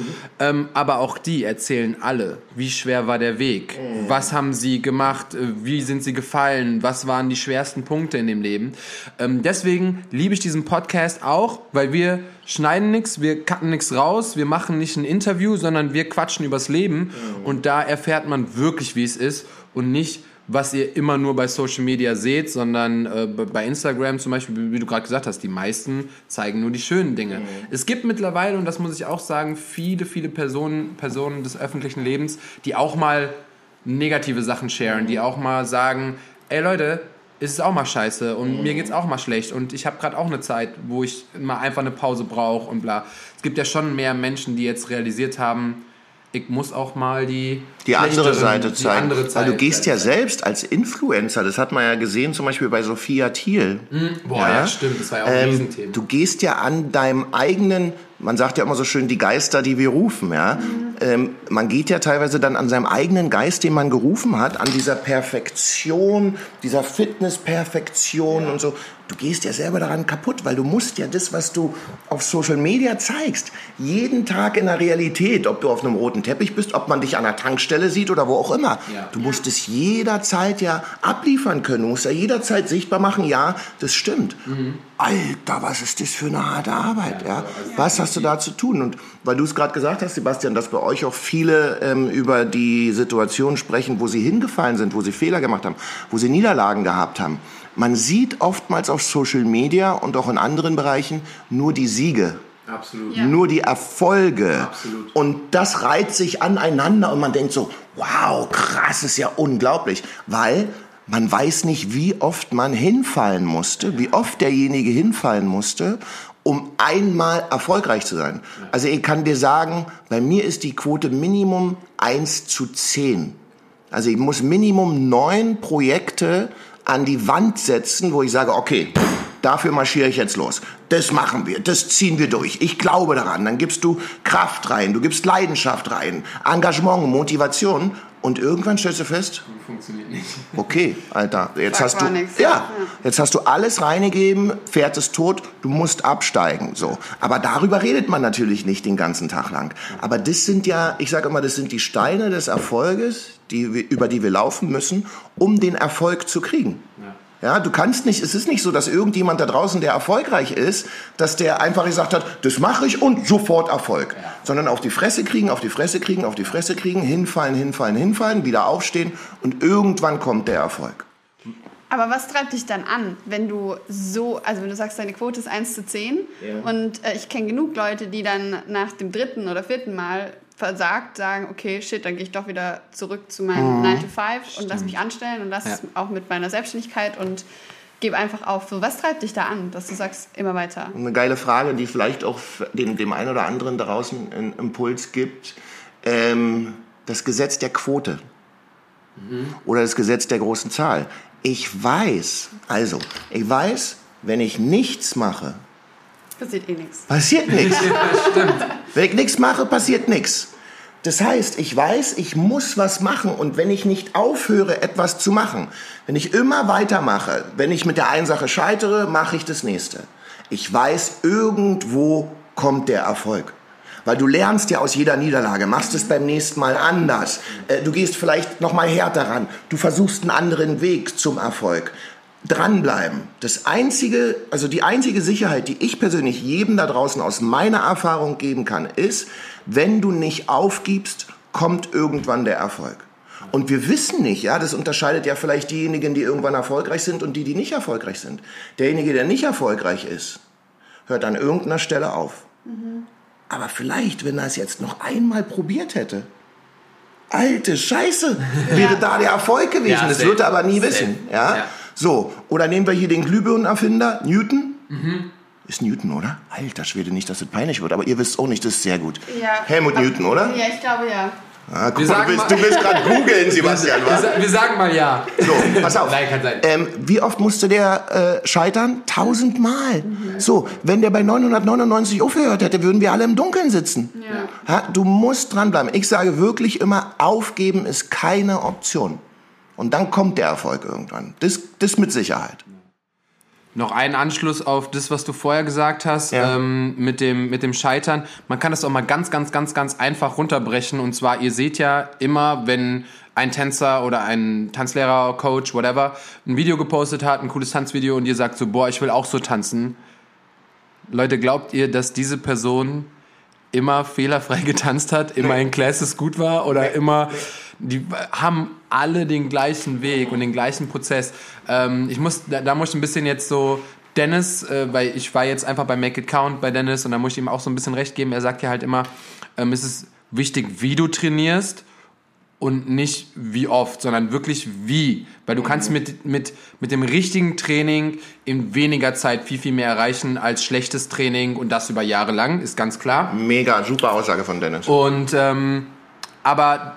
Ähm, aber auch die erzählen alle, wie schwer war der Weg, was haben sie gemacht, äh, wie sind sie gefallen, was waren die schwersten Punkte in dem Leben. Ähm, deswegen liebe ich diesen Podcast auch, weil wir schneiden nichts, wir cutten nichts raus, wir machen nicht ein Interview, sondern wir quatschen übers Leben. Und da erfährt man wirklich, wie es ist und nicht was ihr immer nur bei Social Media seht, sondern äh, bei- Instagram zum Beispiel, wie- du gerade gesagt hast, die meisten zeigen nur die schönen Dinge. Es gibt mittlerweile, und das muss ich auch sagen, viele, viele Personen, Personen des öffentlichen Lebens, die auch mal negative Sachen sharen, die auch mal sagen, ey Leute, es ist auch mal scheiße und mir geht's auch mal schlecht und ich habe gerade auch eine Zeit, wo ich mal einfach eine Pause brauche und bla. Es gibt ja schon mehr Menschen, die jetzt realisiert haben, ich muss auch mal die
Die andere Seite
die
zeigen.
andere
Weil
Seite
du gehst ja selbst als Influencer, das hat man ja gesehen, zum Beispiel bei Sophia Thiel.
Boah, ja, stimmt, das war ja auch ein
Ähm,
Riesenthema.
du gehst ja an deinem eigenen, man sagt ja immer so schön, die Geister, die wir rufen, ja. Ähm, man geht ja teilweise dann an seinem eigenen Geist, den man gerufen hat, an dieser Perfektion, dieser Fitness-Perfektion und so. Du gehst ja selber daran kaputt, weil du musst ja das, was du auf Social Media zeigst, jeden Tag in der Realität, ob du auf einem roten Teppich bist, ob man dich an der Tankstelle sieht oder wo auch immer.
Ja.
Du musst es jederzeit ja abliefern können. Du musst ja jederzeit sichtbar machen, ja, das stimmt. Alter, was ist das für eine harte Arbeit, ja? ja? Was hast du da zu tun? Und weil du es gerade gesagt hast, Sebastian, dass bei euch auch viele ähm, über die Situation sprechen, wo sie hingefallen sind, wo sie Fehler gemacht haben, wo sie Niederlagen gehabt haben. Man sieht oftmals auf Social Media und auch in anderen Bereichen nur die Siege. Absolut. Ja. Nur die Erfolge. Absolut. Und das reiht sich aneinander und man denkt so, wow, krass, ist ja unglaublich. Weil man weiß nicht, wie oft man hinfallen musste, wie oft derjenige hinfallen musste, um einmal erfolgreich zu sein. Also ich kann dir sagen, bei mir ist die Quote Minimum 1 zu 10. Also ich muss Minimum neun Projekte an die Wand setzen, wo ich sage, okay, dafür marschiere ich jetzt los. Das machen wir, das ziehen wir durch. Ich glaube daran. Dann gibst du Kraft rein, du gibst Leidenschaft rein, Engagement, Motivation und irgendwann stellst du fest, funktioniert nicht. Okay, Alter, jetzt Sag hast du nix. ja, jetzt hast du alles reingegeben, Pferd ist tot, du musst absteigen, so. Aber darüber redet man natürlich nicht den ganzen Tag lang. Aber das sind ja, ich sage immer, das sind die Steine des Erfolges, die, über die wir laufen müssen, um den Erfolg zu kriegen. Ja. Du kannst nicht, es ist nicht so, dass irgendjemand da draußen, der erfolgreich ist, dass der einfach gesagt hat, das mache ich und sofort Erfolg. Ja. Sondern auf die Fresse kriegen, auf die Fresse kriegen, auf die Fresse kriegen, hinfallen, hinfallen, hinfallen, wieder aufstehen und irgendwann kommt der Erfolg.
Aber was treibt dich dann an, wenn du so, also wenn du sagst, deine Quote ist 1 zu 10 ja. und äh, ich kenne genug Leute, die dann nach dem dritten oder vierten Mal versagt, sagen, okay, shit, dann gehe ich doch wieder zurück zu meinem mhm. 9 to 5 und lass mich anstellen und lass ja. es auch mit meiner Selbstständigkeit und gebe einfach auf. So, was treibt dich da an, dass du sagst, immer weiter?
Eine geile Frage, die vielleicht auch dem, dem einen oder anderen draußen einen Impuls gibt. Ähm, das Gesetz der Quote mhm. oder das Gesetz der großen Zahl. Ich weiß, also, ich weiß, wenn ich nichts mache,
Passiert eh nichts.
Passiert nichts. Wenn ich nichts mache, passiert nichts. Das heißt, ich weiß, ich muss was machen und wenn ich nicht aufhöre, etwas zu machen, wenn ich immer weitermache, wenn ich mit der einen Sache scheitere, mache ich das nächste. Ich weiß, irgendwo kommt der Erfolg. Weil du lernst ja aus jeder Niederlage, machst es beim nächsten Mal anders. Äh, du gehst vielleicht noch mal härter ran. Du versuchst einen anderen Weg zum Erfolg dranbleiben. Das einzige, also die einzige Sicherheit, die ich persönlich jedem da draußen aus meiner Erfahrung geben kann, ist, wenn du nicht aufgibst, kommt irgendwann der Erfolg. Und wir wissen nicht, ja, das unterscheidet ja vielleicht diejenigen, die irgendwann erfolgreich sind und die, die nicht erfolgreich sind. Derjenige, der nicht erfolgreich ist, hört an irgendeiner Stelle auf. Mhm. Aber vielleicht, wenn er es jetzt noch einmal probiert hätte, alte Scheiße, wäre da der Erfolg gewesen. Ja, das wird er aber nie wissen. Ja? ja? So, oder nehmen wir hier den Glühbirnenerfinder, Newton. Mhm. Ist Newton, oder? Alter Schwede, nicht, dass es peinlich wird, aber ihr wisst auch nicht, das ist sehr gut. Ja. Helmut Newton, oder?
Ja, ich glaube ja.
Ah, guck mal, du willst, du willst gerade googeln, Sebastian,
was? Wir, wir, sagen mal ja.
So, pass auf. Nein, kann sein. Ähm, wie oft musste der äh, scheitern? Tausendmal. Mhm. So, wenn der bei 999 aufgehört hätte, würden wir alle im Dunkeln sitzen. Ja. Ha, du musst dranbleiben. Ich sage wirklich immer, aufgeben ist keine Option. Und dann kommt der Erfolg irgendwann. Das, das mit Sicherheit.
Noch einen Anschluss auf das, was du vorher gesagt hast, ja. ähm, mit, dem, mit dem Scheitern. Man kann das auch mal ganz, ganz, ganz, ganz einfach runterbrechen. Und zwar, ihr seht ja immer, wenn ein Tänzer oder ein Tanzlehrer, Coach, whatever, ein Video gepostet hat, ein cooles Tanzvideo und ihr sagt so, boah, ich will auch so tanzen. Leute, glaubt ihr, dass diese Person immer fehlerfrei getanzt hat, immer in Classes gut war oder immer die haben alle den gleichen Weg und den gleichen Prozess. Ähm, ich muss, da, da muss ich ein bisschen jetzt so Dennis, äh, weil ich war jetzt einfach bei Make It Count bei Dennis und da muss ich ihm auch so ein bisschen recht geben. Er sagt ja halt immer, ähm, es ist wichtig, wie du trainierst und nicht wie oft, sondern wirklich wie. Weil du kannst mit, mit, mit dem richtigen Training in weniger Zeit viel, viel mehr erreichen als schlechtes Training und das über Jahre lang, ist ganz klar.
Mega, super Aussage von Dennis.
Und, ähm, aber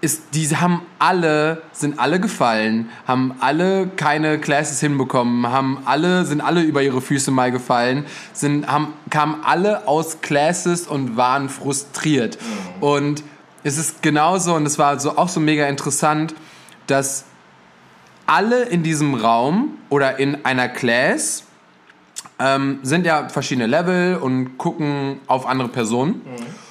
ist, die haben alle, sind alle gefallen, haben alle keine Classes hinbekommen, haben alle, sind alle über ihre Füße mal gefallen, sind, haben, kamen alle aus Classes und waren frustriert. Mhm. Und es ist genauso, und es war so, auch so mega interessant, dass alle in diesem Raum oder in einer Class ähm, sind ja verschiedene Level und gucken auf andere Personen. Mhm.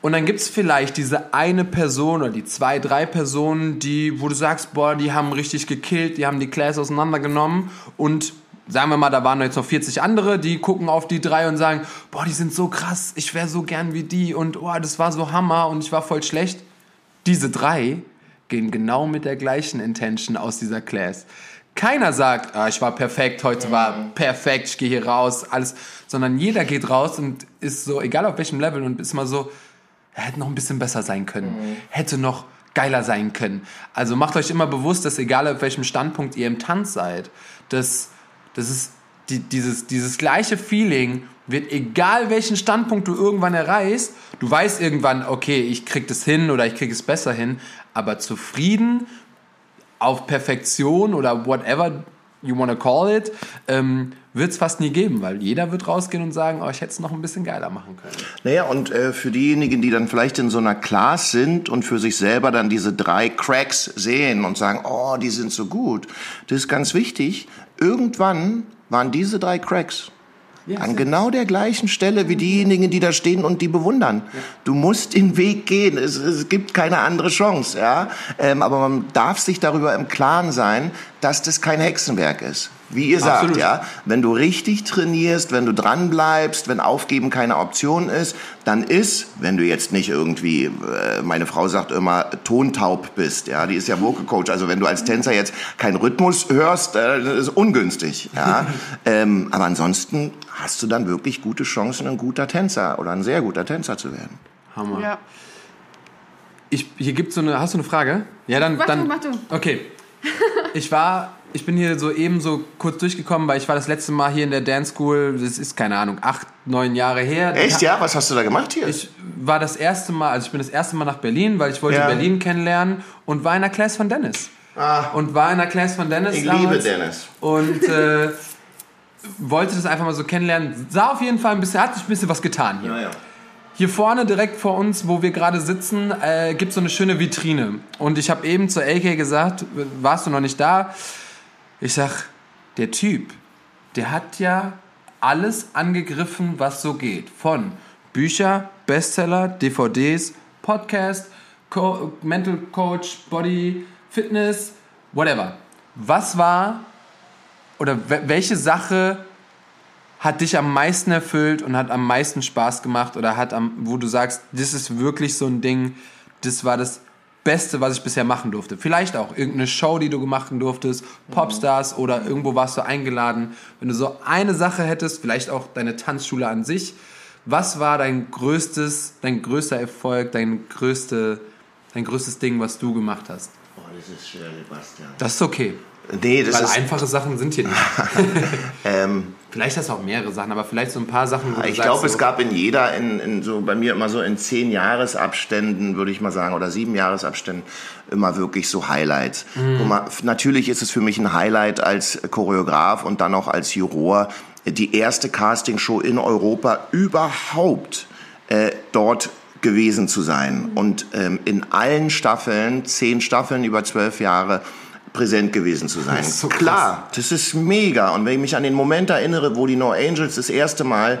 Und dann gibt es vielleicht diese eine Person oder die zwei, drei Personen, die, wo du sagst, boah, die haben richtig gekillt, die haben die Class auseinandergenommen und sagen wir mal, da waren jetzt noch 40 andere, die gucken auf die drei und sagen, boah, die sind so krass, ich wäre so gern wie die und oh, das war so Hammer und ich war voll schlecht. Diese drei gehen genau mit der gleichen Intention aus dieser Class. Keiner sagt, ah, ich war perfekt, heute war perfekt, ich gehe hier raus, alles, sondern jeder geht raus und ist so, egal auf welchem Level und ist mal so, hätte noch ein bisschen besser sein können, mhm. hätte noch geiler sein können. Also macht euch immer bewusst, dass egal auf welchem Standpunkt ihr im Tanz seid, dass das ist die, dieses, dieses gleiche Feeling wird, egal welchen Standpunkt du irgendwann erreichst, du weißt irgendwann, okay, ich krieg das hin oder ich krieg es besser hin, aber zufrieden auf Perfektion oder whatever you wanna call it, ähm, wird es fast nie geben, weil jeder wird rausgehen und sagen, oh, ich hätte es noch ein bisschen geiler machen können.
Naja, und äh, für diejenigen, die dann vielleicht in so einer Class sind und für sich selber dann diese drei Cracks sehen und sagen, oh, die sind so gut, das ist ganz wichtig. Irgendwann waren diese drei Cracks ja, an genau der gleichen Stelle wie diejenigen, die da stehen und die bewundern. Ja. Du musst den Weg gehen. Es, es gibt keine andere Chance. Ja? Ähm, aber man darf sich darüber im Klaren sein, dass das kein Hexenwerk ist. Wie ihr sagt, ja, wenn du richtig trainierst, wenn du dran bleibst, wenn Aufgeben keine Option ist, dann ist, wenn du jetzt nicht irgendwie, äh, meine Frau sagt immer, tontaub bist, ja, die ist ja Vocal Coach, also wenn du als Tänzer jetzt keinen Rhythmus hörst, äh, das ist ungünstig, ja. ähm, aber ansonsten hast du dann wirklich gute Chancen, ein guter Tänzer oder ein sehr guter Tänzer zu werden.
Hammer. Ja. Ich, hier gibt's so eine, hast du eine Frage? Ja, dann,
mach
dann.
Du, mach du.
Okay. Ich war ich bin hier so eben so kurz durchgekommen, weil ich war das letzte Mal hier in der Dance School, das ist keine Ahnung, acht, neun Jahre her.
Echt, ja? Was hast du da gemacht hier?
Ich war das erste Mal, also ich bin das erste Mal nach Berlin, weil ich wollte ja. Berlin kennenlernen und war in der Class von Dennis. Ah. Und war in der Class von Dennis
Ich liebe Dennis.
Und äh, wollte das einfach mal so kennenlernen. Sah auf jeden Fall ein bisschen, hat sich ein bisschen was getan hier. Ja, hier vorne direkt vor uns, wo wir gerade sitzen, äh, gibt es so eine schöne Vitrine. Und ich habe eben zur AK gesagt, warst du noch nicht da? Ich sag, der Typ, der hat ja alles angegriffen, was so geht. Von Bücher, Bestseller, DVDs, Podcast, Co Mental Coach, Body, Fitness, whatever. Was war oder welche Sache hat dich am meisten erfüllt und hat am meisten Spaß gemacht oder hat am, wo du sagst, das ist wirklich so ein Ding, das war das Beste, was ich bisher machen durfte. Vielleicht auch irgendeine Show, die du gemacht durftest, Popstars mhm. oder irgendwo warst du eingeladen. Wenn du so eine Sache hättest, vielleicht auch deine Tanzschule an sich, was war dein größtes, dein größter Erfolg, dein, größte, dein größtes Ding, was du gemacht hast?
Oh, das ist schwer, Sebastian.
Das ist okay.
Nee, das
Weil
ist
einfache Sachen sind hier nicht. ähm, vielleicht hast du auch mehrere Sachen, aber vielleicht so ein paar Sachen.
Wo ich glaube, so es gab in jeder, in, in, so bei mir immer so in zehn Jahresabständen, würde ich mal sagen, oder sieben Jahresabständen, immer wirklich so Highlights. Mhm. Man, natürlich ist es für mich ein Highlight als Choreograf und dann auch als Juror, die erste Castingshow in Europa überhaupt äh, dort gewesen zu sein. Und ähm, in allen Staffeln, zehn Staffeln über zwölf Jahre, präsent gewesen zu sein. Das so Klar, das ist mega. Und wenn ich mich an den Moment erinnere, wo die No Angels das erste Mal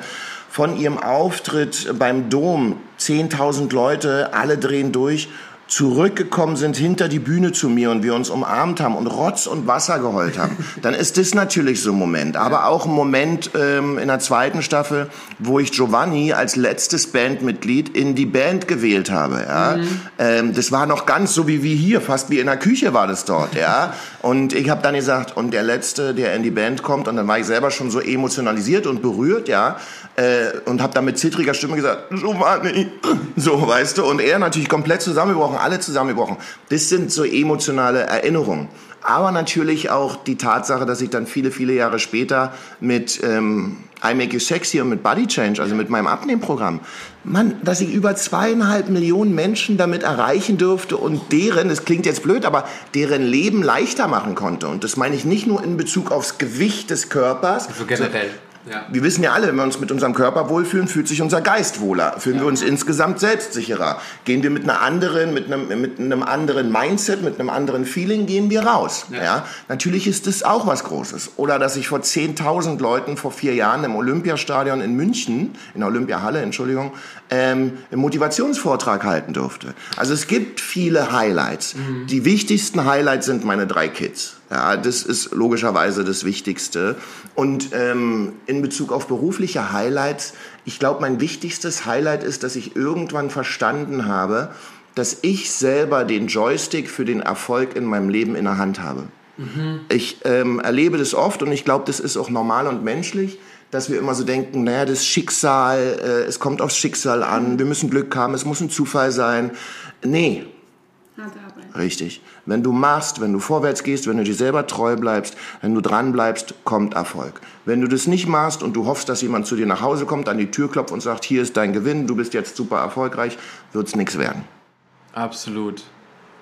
von ihrem Auftritt beim Dom, 10.000 Leute, alle drehen durch zurückgekommen sind hinter die Bühne zu mir und wir uns umarmt haben und Rotz und Wasser geheult haben, dann ist das natürlich so ein Moment. Aber auch ein Moment ähm, in der zweiten Staffel, wo ich Giovanni als letztes Bandmitglied in die Band gewählt habe. Ja? Mhm. Ähm, das war noch ganz so wie wir hier, fast wie in der Küche war das dort. Ja? Und ich habe dann gesagt, und der Letzte, der in die Band kommt, und dann war ich selber schon so emotionalisiert und berührt, ja, äh, und habe dann mit zittriger Stimme gesagt, Giovanni, so, weißt du, und er natürlich komplett zusammengebrochen, alle zusammengebrochen. Das sind so emotionale Erinnerungen. Aber natürlich auch die Tatsache, dass ich dann viele, viele Jahre später mit ähm, I Make You Sexy und mit Body Change, also mit meinem Abnehmprogramm, man, dass ich über zweieinhalb Millionen Menschen damit erreichen dürfte und deren, das klingt jetzt blöd, aber deren Leben leichter machen konnte. Und das meine ich nicht nur in Bezug aufs Gewicht des Körpers.
Also generell.
Ja. Wir wissen ja alle, wenn wir uns mit unserem Körper wohlfühlen, fühlt sich unser Geist wohler, fühlen ja. wir uns insgesamt selbstsicherer. Gehen wir mit einer anderen, mit einem, mit einem anderen Mindset, mit einem anderen Feeling, gehen wir raus. Ja. ja? Natürlich ist das auch was Großes. Oder dass ich vor 10.000 Leuten vor vier Jahren im Olympiastadion in München, in der Olympiahalle, Entschuldigung, ähm, einen Motivationsvortrag halten durfte. Also es gibt viele Highlights. Mhm. Die wichtigsten Highlights sind meine drei Kids. Ja, das ist logischerweise das Wichtigste. Und ähm, in Bezug auf berufliche Highlights, ich glaube, mein wichtigstes Highlight ist, dass ich irgendwann verstanden habe, dass ich selber den Joystick für den Erfolg in meinem Leben in der Hand habe. Mhm. Ich ähm, erlebe das oft und ich glaube, das ist auch normal und menschlich, dass wir immer so denken, naja, das Schicksal, äh, es kommt aufs Schicksal an, wir müssen Glück haben, es muss ein Zufall sein. Nee. Richtig. Wenn du machst, wenn du vorwärts gehst, wenn du dir selber treu bleibst, wenn du dran bleibst, kommt Erfolg. Wenn du das nicht machst und du hoffst, dass jemand zu dir nach Hause kommt, an die Tür klopft und sagt, hier ist dein Gewinn, du bist jetzt super erfolgreich, wird es nichts werden.
Absolut.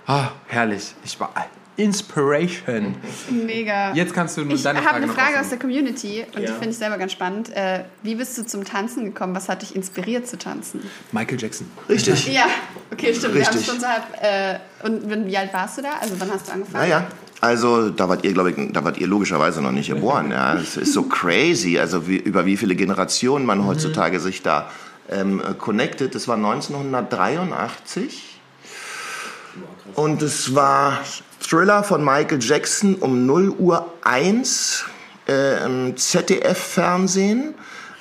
Ah, herrlich. Ich war Inspiration.
Mega.
Jetzt kannst du nur
ich
deine
Frage Ich
habe
eine Frage aus der Community und
ja.
die finde ich selber ganz spannend. Äh, wie bist du zum Tanzen gekommen? Was hat dich inspiriert zu tanzen?
Michael Jackson.
Richtig.
Ja, okay, stimmt.
Richtig.
Wir schon so halb, äh, und wie alt warst du da? Also wann hast du angefangen?
Naja. Also da wart ihr, glaube ich, da wart ihr logischerweise noch nicht geboren. Ja, es ist so crazy, also wie, über wie viele Generationen man mhm. heutzutage sich da ähm, connected. Das war 1983 und es war Thriller von Michael Jackson um 0 Uhr 1 äh, im ZDF-Fernsehen.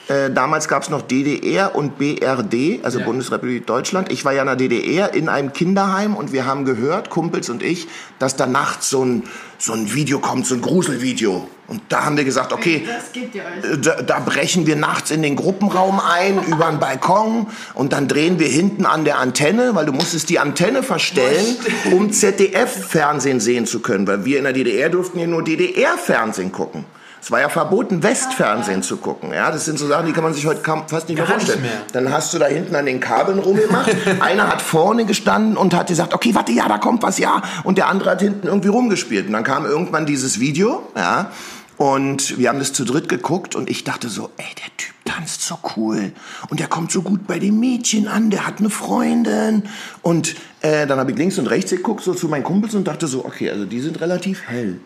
Äh, damals gab es noch DDR und BRD, also ja. Bundesrepublik Deutschland. Ich war ja in der DDR in einem Kinderheim und wir haben gehört, Kumpels und ich, dass da nachts so ein, so ein Video kommt, so ein Gruselvideo. Und da haben wir gesagt, okay, äh, da, da, brechen wir nachts in den Gruppenraum ein, über den Balkon und dann drehen wir hinten an der Antenne, weil du musstest die Antenne verstellen, um ZDF-Fernsehen sehen zu können, weil wir in der DDR durften ja nur DDR-Fernsehen gucken. Es war ja verboten, Westfernsehen zu gucken. Ja, das sind so Sachen, die kann man sich heute fast nicht mehr vorstellen. Nicht mehr. Dann hast du da hinten an den Kabeln rumgemacht. Einer hat vorne gestanden und hat gesagt, okay, warte, ja, da kommt was, ja. Und der andere hat hinten irgendwie rumgespielt. Und dann kam irgendwann dieses Video, ja. Und wir haben das zu dritt geguckt und ich dachte so, ey, der Typ tanzt so cool und der kommt so gut bei den Mädchen an, der hat eine Freundin. Und äh, dann habe ich links und rechts geguckt, so zu meinen Kumpels und dachte so, okay, also die sind relativ hell.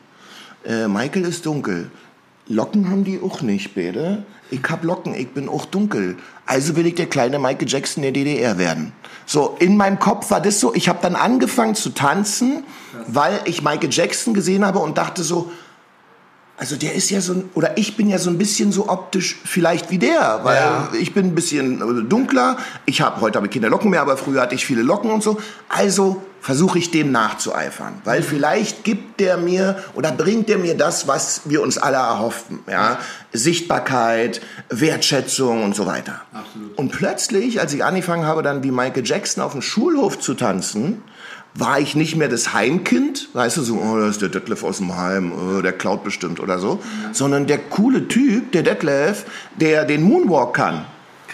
Äh, Michael ist dunkel. Locken haben die auch nicht, beide. Ich hab Locken, ich bin auch dunkel. Also will ich der kleine Michael Jackson der DDR werden. So, in meinem Kopf war das so, ich habe dann angefangen zu tanzen, weil ich Michael Jackson gesehen habe und dachte so, also der ist ja so ein, oder ich bin ja so ein bisschen so optisch vielleicht wie der, weil ja. ich bin ein bisschen dunkler. Ich habe heute habe ich keine Locken mehr, aber früher hatte ich viele Locken und so. Also versuche ich dem nachzueifern, weil vielleicht gibt der mir oder bringt der mir das, was wir uns alle erhoffen, ja, Sichtbarkeit, Wertschätzung und so weiter. Absolut. Und plötzlich, als ich angefangen habe, dann wie Michael Jackson auf dem Schulhof zu tanzen, war ich nicht mehr das Heimkind, weißt du, so, oh, das ist der Detlef aus dem Heim, oh, der klaut bestimmt oder so, ja. sondern der coole Typ, der Detlef, der den Moonwalk kann.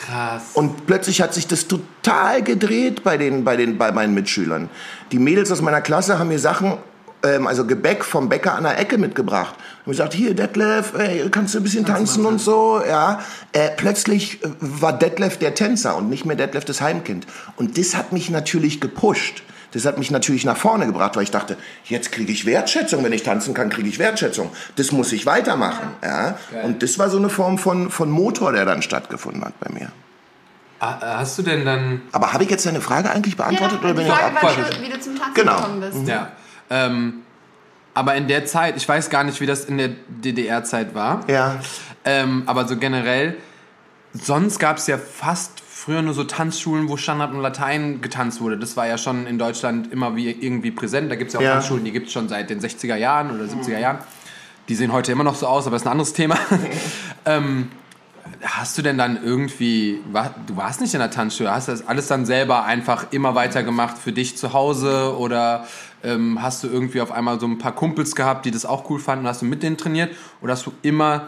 Krass.
Und plötzlich hat sich das total gedreht bei, den, bei, den, bei meinen Mitschülern. Die Mädels aus meiner Klasse haben mir Sachen, ähm, also Gebäck vom Bäcker an der Ecke mitgebracht. Und gesagt, hier Detlef, ey, kannst du ein bisschen kannst tanzen und so, ja. Äh, plötzlich äh, war Detlef der Tänzer und nicht mehr Detlef das Heimkind. Und das hat mich natürlich gepusht. Das hat mich natürlich nach vorne gebracht, weil ich dachte, jetzt kriege ich Wertschätzung. Wenn ich tanzen kann, kriege ich Wertschätzung. Das muss ich weitermachen. Ja. ja. Und das war so eine Form von, von Motor, der dann stattgefunden hat bei mir.
Ah, äh, hast du denn dann.
Aber habe ich jetzt deine Frage eigentlich beantwortet ja, oder bin ich
Frage war, wie du zum Tanzen genau. gekommen bist. Mhm.
Ja. Ähm, aber in der Zeit, ich weiß gar nicht, wie das in der DDR-Zeit war.
Ja.
Ähm, aber so generell, sonst gab es ja fast früher nur so Tanzschulen, wo Standard und Latein getanzt wurde. Das war ja schon in Deutschland immer wie irgendwie präsent. Da gibt es ja auch ja. Tanzschulen, die gibt es schon seit den 60er Jahren oder 70er Jahren. Die sehen heute immer noch so aus, aber ist ein anderes Thema. ähm, hast du denn dann irgendwie, du warst nicht in der Tanzschule, hast du das alles dann selber einfach immer weiter gemacht für dich zu Hause oder ähm, hast du irgendwie auf einmal so ein paar Kumpels gehabt, die das auch cool fanden und hast du mit denen trainiert oder hast du immer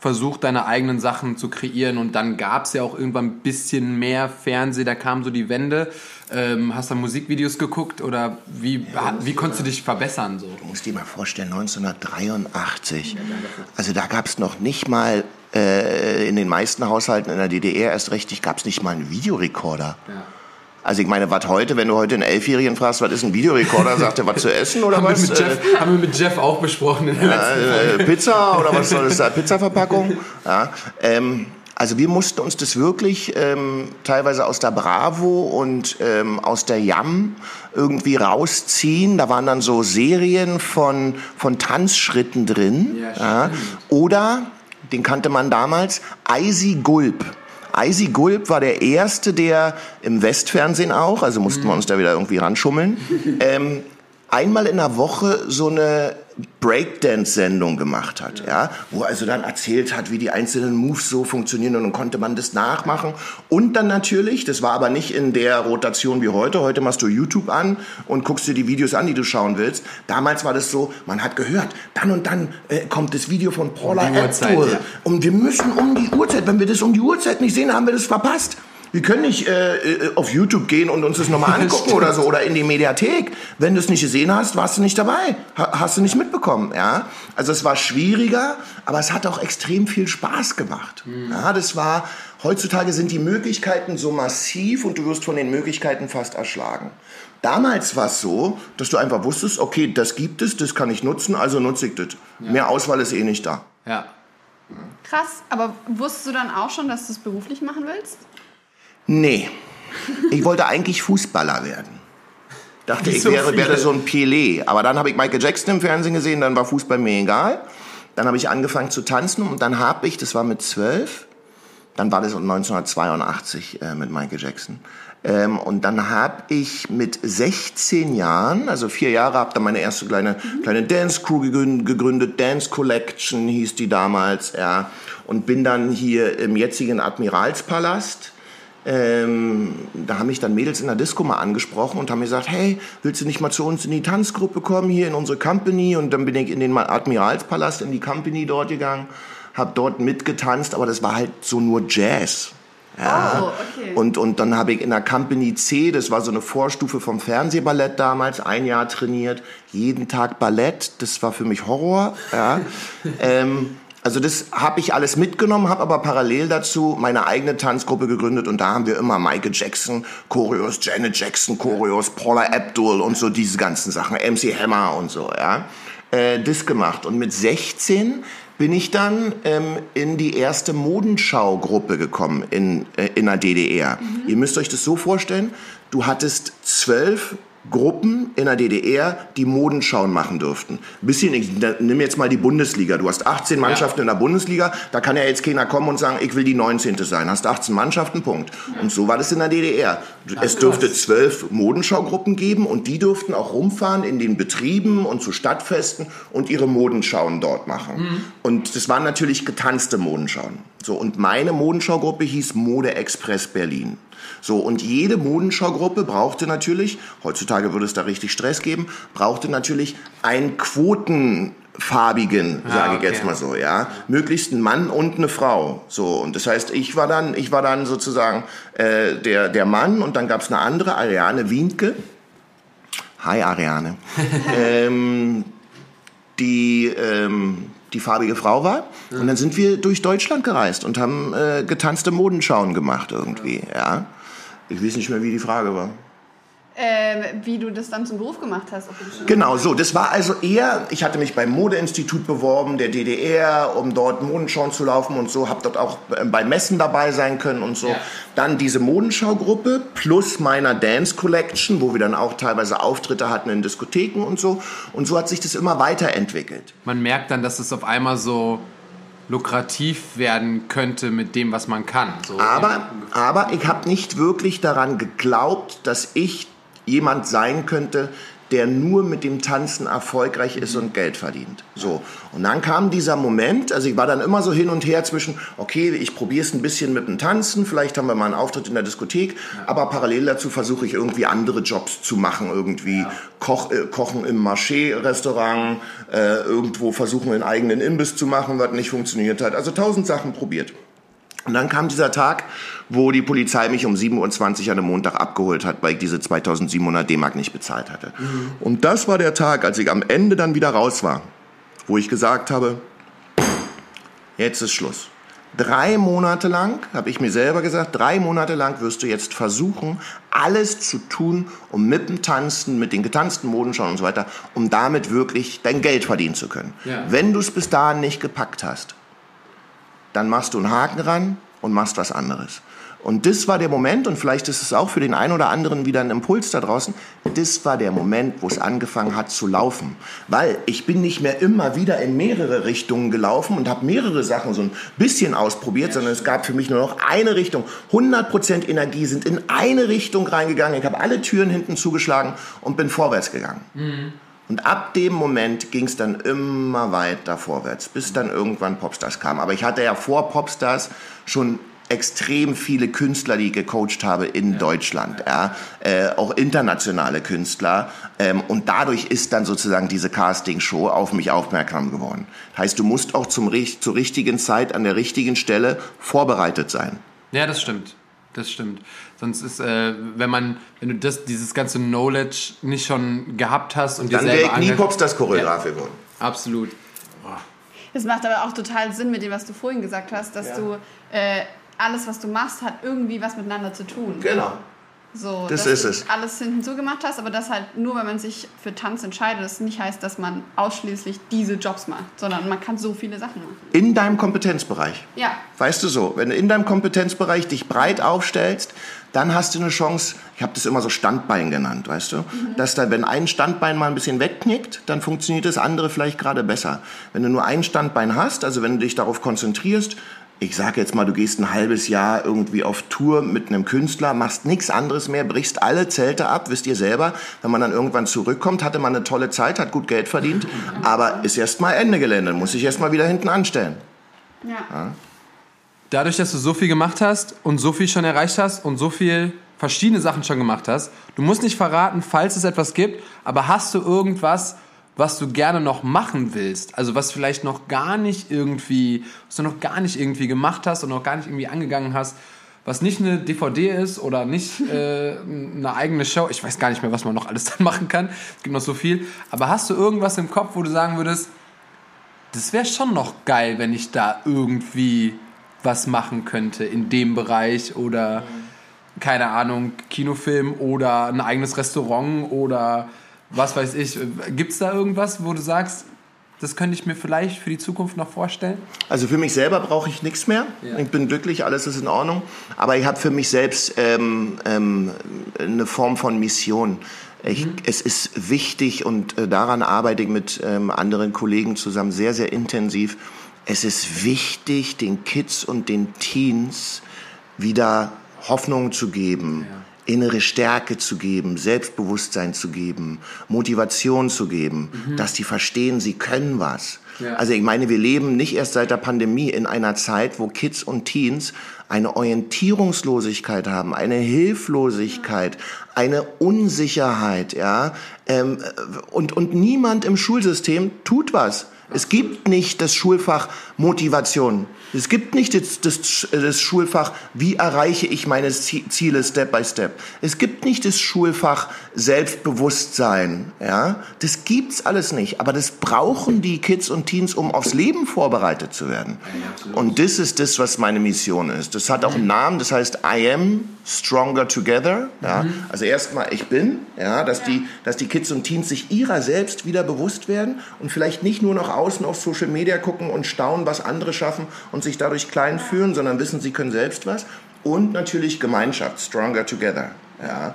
versucht, deine eigenen Sachen zu kreieren und dann gab es ja auch irgendwann ein bisschen mehr Fernseh, da kam so die Wende. Ähm, hast du Musikvideos geguckt oder wie, ja, wie konntest du dich verbessern? So?
Du musst dir mal vorstellen, 1983, also da gab es noch nicht mal äh, in den meisten Haushalten in der DDR erst richtig, gab es nicht mal einen Videorekorder. Ja. Also ich meine, was heute, wenn du heute einen Elfjährigen fragst, was ist ein Videorekorder, sagt er, was zu essen oder
haben
was?
Wir mit Jeff, äh, haben wir mit Jeff auch besprochen in der
letzten äh, Pizza oder was soll das sein? Pizzaverpackung? Ja, ähm, Also wir mussten uns das wirklich ähm, teilweise aus der Bravo und ähm, aus der Jam irgendwie rausziehen. Da waren dann so Serien von, von Tanzschritten drin. Ja, ja. Oder, den kannte man damals, Eisi Gulp. Eisi Gulp war der erste, der im Westfernsehen auch, also mussten wir uns da wieder irgendwie ranschummeln, ähm, einmal in der Woche so eine Breakdance-Sendung gemacht hat, ja, wo er also dann erzählt hat, wie die einzelnen Moves so funktionieren und dann konnte man das nachmachen. Und dann natürlich, das war aber nicht in der Rotation wie heute, heute machst du YouTube an und guckst dir die Videos an, die du schauen willst. Damals war das so, man hat gehört, dann und dann äh, kommt das Video von Paula Abdul ja. und wir müssen um die Uhrzeit, wenn wir das um die Uhrzeit nicht sehen, haben wir das verpasst. Wir können nicht äh, äh, auf YouTube gehen und uns das nochmal angucken oder so oder in die Mediathek. Wenn du es nicht gesehen hast, warst du nicht dabei, ha hast du nicht mitbekommen. Ja, also es war schwieriger, aber es hat auch extrem viel Spaß gemacht. Mhm. Ja, das war heutzutage sind die Möglichkeiten so massiv und du wirst von den Möglichkeiten fast erschlagen. Damals war es so, dass du einfach wusstest, okay, das gibt es, das kann ich nutzen, also nutze ich das. Ja. Mehr Auswahl ist eh nicht da.
Ja.
Krass, aber wusstest du dann auch schon, dass du es beruflich machen willst?
Nee. Ich wollte eigentlich Fußballer werden. Dachte, ich wäre, wäre so ein Pelé. Aber dann habe ich Michael Jackson im Fernsehen gesehen, dann war Fußball mir egal. Dann habe ich angefangen zu tanzen und dann habe ich, das war mit zwölf, dann war das 1982 äh, mit Michael Jackson. Ähm, und dann habe ich mit 16 Jahren, also vier Jahre, habe dann meine erste kleine, mhm. kleine Dance Crew gegründet, Dance Collection hieß die damals, ja. Und bin dann hier im jetzigen Admiralspalast ähm, da haben mich dann Mädels in der Disco mal angesprochen und haben mir gesagt, hey, willst du nicht mal zu uns in die Tanzgruppe kommen, hier in unsere Company? Und dann bin ich in den Admiralspalast, in die Company dort gegangen, habe dort mitgetanzt, aber das war halt so nur Jazz. Ja. Oh, okay. und, und dann habe ich in der Company C, das war so eine Vorstufe vom Fernsehballett damals, ein Jahr trainiert, jeden Tag Ballett, das war für mich Horror. Ja. ähm, also das habe ich alles mitgenommen, habe aber parallel dazu meine eigene Tanzgruppe gegründet und da haben wir immer Michael Jackson, Choreos, Janet Jackson, Choreos, Paula Abdul und so diese ganzen Sachen, MC Hammer und so, ja, äh, das gemacht. Und mit 16 bin ich dann ähm, in die erste Modenschaugruppe gekommen in, äh, in der DDR. Mhm. Ihr müsst euch das so vorstellen, du hattest zwölf Gruppen in der DDR, die Modenschauen machen dürften. Bisschen, ich nimm jetzt mal die Bundesliga. Du hast 18 Mannschaften ja. in der Bundesliga, da kann ja jetzt keiner kommen und sagen, ich will die 19. sein. Hast 18 Mannschaften, Punkt. Und so war das in der DDR. Es dürfte zwölf Modenschaugruppen geben und die durften auch rumfahren in den Betrieben und zu Stadtfesten und ihre Modenschauen dort machen. Mhm. Und das waren natürlich getanzte Modenschauen. So, und meine Modenschaugruppe hieß Mode Express Berlin. So, und jede Modenschaugruppe brauchte natürlich, heutzutage würde es da richtig Stress geben, brauchte natürlich einen quotenfarbigen, ah, sage okay. ich jetzt mal so, ja, möglichst ein Mann und eine Frau, so und das heißt, ich war dann, ich war dann sozusagen äh, der der Mann und dann gab es eine andere, Ariane Wienke, hi Ariane, ähm, die ähm, die farbige Frau war. Und dann sind wir durch Deutschland gereist und haben äh, getanzte Modenschauen gemacht irgendwie, ja. Ich weiß nicht mehr, wie die Frage war.
Äh, wie du das dann zum Beruf gemacht hast.
genau, so. Das war also eher, ich hatte mich beim Modeinstitut beworben, der DDR, um dort Modenschauen zu laufen und so, habe dort auch äh, bei Messen dabei sein können und so. Ja. Dann diese Modenschaugruppe plus meiner Dance Collection, wo wir dann auch teilweise Auftritte hatten in Diskotheken und so. Und so hat sich das immer weiterentwickelt.
Man merkt dann, dass es auf einmal so lukrativ werden könnte mit dem, was man kann.
So aber, aber ich habe nicht wirklich daran geglaubt, dass ich jemand sein könnte, der nur mit dem Tanzen erfolgreich ist und Geld verdient. So. Und dann kam dieser Moment, also ich war dann immer so hin und her zwischen, okay, ich probiere es ein bisschen mit dem Tanzen, vielleicht haben wir mal einen Auftritt in der Diskothek, aber parallel dazu versuche ich irgendwie andere Jobs zu machen, irgendwie ja. Koch, äh, Kochen im Marché-Restaurant, äh, irgendwo versuchen, einen eigenen Imbiss zu machen, was nicht funktioniert hat. Also tausend Sachen probiert. Und dann kam dieser Tag, wo die Polizei mich um 7.20 Uhr an einem Montag abgeholt hat, weil ich diese 2700 D-Mark nicht bezahlt hatte. Mhm. Und das war der Tag, als ich am Ende dann wieder raus war, wo ich gesagt habe, jetzt ist Schluss. Drei Monate lang, habe ich mir selber gesagt, drei Monate lang wirst du jetzt versuchen, alles zu tun, um mit dem Tanzen, mit den getanzten Modenschauen und so weiter, um damit wirklich dein Geld verdienen zu können. Ja. Wenn du es bis dahin nicht gepackt hast, dann machst du einen Haken ran und machst was anderes. Und das war der Moment, und vielleicht ist es auch für den einen oder anderen wieder ein Impuls da draußen, das war der Moment, wo es angefangen hat zu laufen. Weil ich bin nicht mehr immer wieder in mehrere Richtungen gelaufen und habe mehrere Sachen so ein bisschen ausprobiert, sondern es gab für mich nur noch eine Richtung. 100% Energie sind in eine Richtung reingegangen. Ich habe alle Türen hinten zugeschlagen und bin vorwärts gegangen. Mhm. Und ab dem Moment ging es dann immer weiter vorwärts, bis dann irgendwann Popstars kam. Aber ich hatte ja vor Popstars schon extrem viele Künstler, die ich gecoacht habe in ja. Deutschland, ja, äh, auch internationale Künstler. Ähm, und dadurch ist dann sozusagen diese Casting-Show auf mich aufmerksam geworden. Heißt, du musst auch zum, zur richtigen Zeit an der richtigen Stelle vorbereitet sein.
Ja, das stimmt. Das stimmt. Sonst ist, äh, wenn man, wenn du das, dieses ganze Knowledge nicht schon gehabt hast und
dann wäre ich nie Popstars Choreograf ja. geworden.
Absolut.
Es macht aber auch total Sinn mit dem, was du vorhin gesagt hast, dass ja. du äh, alles, was du machst, hat irgendwie was miteinander zu tun.
Genau.
So, das ist es. alles hinten zugemacht hast, aber das halt nur, wenn man sich für Tanz entscheidet, das nicht heißt, dass man ausschließlich diese Jobs macht, sondern man kann so viele Sachen machen.
In deinem Kompetenzbereich.
Ja.
Weißt du so, wenn du in deinem Kompetenzbereich dich breit aufstellst, dann hast du eine Chance, ich habe das immer so Standbein genannt, weißt du, mhm. dass da, wenn ein Standbein mal ein bisschen wegknickt, dann funktioniert das andere vielleicht gerade besser. Wenn du nur ein Standbein hast, also wenn du dich darauf konzentrierst, ich sage jetzt mal, du gehst ein halbes Jahr irgendwie auf Tour mit einem Künstler, machst nichts anderes mehr, brichst alle Zelte ab, wisst ihr selber. Wenn man dann irgendwann zurückkommt, hatte man eine tolle Zeit, hat gut Geld verdient, aber ist erst mal Ende Gelände, muss sich erst mal wieder hinten anstellen.
Ja. ja.
Dadurch, dass du so viel gemacht hast und so viel schon erreicht hast und so viel verschiedene Sachen schon gemacht hast, du musst nicht verraten, falls es etwas gibt, aber hast du irgendwas, was du gerne noch machen willst, also was vielleicht noch gar nicht irgendwie, was du noch gar nicht irgendwie gemacht hast und noch gar nicht irgendwie angegangen hast, was nicht eine DVD ist oder nicht äh, eine eigene Show. Ich weiß gar nicht mehr, was man noch alles dann machen kann. Es gibt noch so viel. Aber hast du irgendwas im Kopf, wo du sagen würdest, das wäre schon noch geil, wenn ich da irgendwie was machen könnte in dem Bereich oder keine Ahnung, Kinofilm oder ein eigenes Restaurant oder was weiß ich. Gibt es da irgendwas, wo du sagst, das könnte ich mir vielleicht für die Zukunft noch vorstellen?
Also für mich selber brauche ich nichts mehr. Ja. Ich bin glücklich, alles ist in Ordnung. Aber ich habe für mich selbst ähm, ähm, eine Form von Mission. Ich, mhm. Es ist wichtig und äh, daran arbeite ich mit ähm, anderen Kollegen zusammen sehr, sehr intensiv. Es ist wichtig, den Kids und den Teens wieder Hoffnung zu geben. Ja innere Stärke zu geben, Selbstbewusstsein zu geben, Motivation zu geben, mhm. dass die verstehen, sie können was. Ja. Also ich meine, wir leben nicht erst seit der Pandemie in einer Zeit, wo Kids und Teens eine Orientierungslosigkeit haben, eine Hilflosigkeit, eine Unsicherheit, ja, ähm, und, und niemand im Schulsystem tut was. Es gibt nicht das Schulfach Motivation. Es gibt nicht das, das, das, Schulfach, wie erreiche ich meine Ziele Step by Step. Es gibt nicht das Schulfach Selbstbewusstsein. Ja? Das gibt's alles nicht. Aber das brauchen die Kids und Teens, um aufs Leben vorbereitet zu werden. Und das ist das, was meine Mission ist. Das hat auch einen Namen, das heißt I am stronger together. Ja? Mhm. Also erstmal ich bin, ja, dass, Die, dass die Kids und Teens sich ihrer selbst wieder bewusst werden und vielleicht nicht nur nach außen auf Social Media gucken und staunen, was andere schaffen und sich dadurch klein fühlen, sondern wissen, sie können selbst was. Und natürlich Gemeinschaft, stronger together. Ja,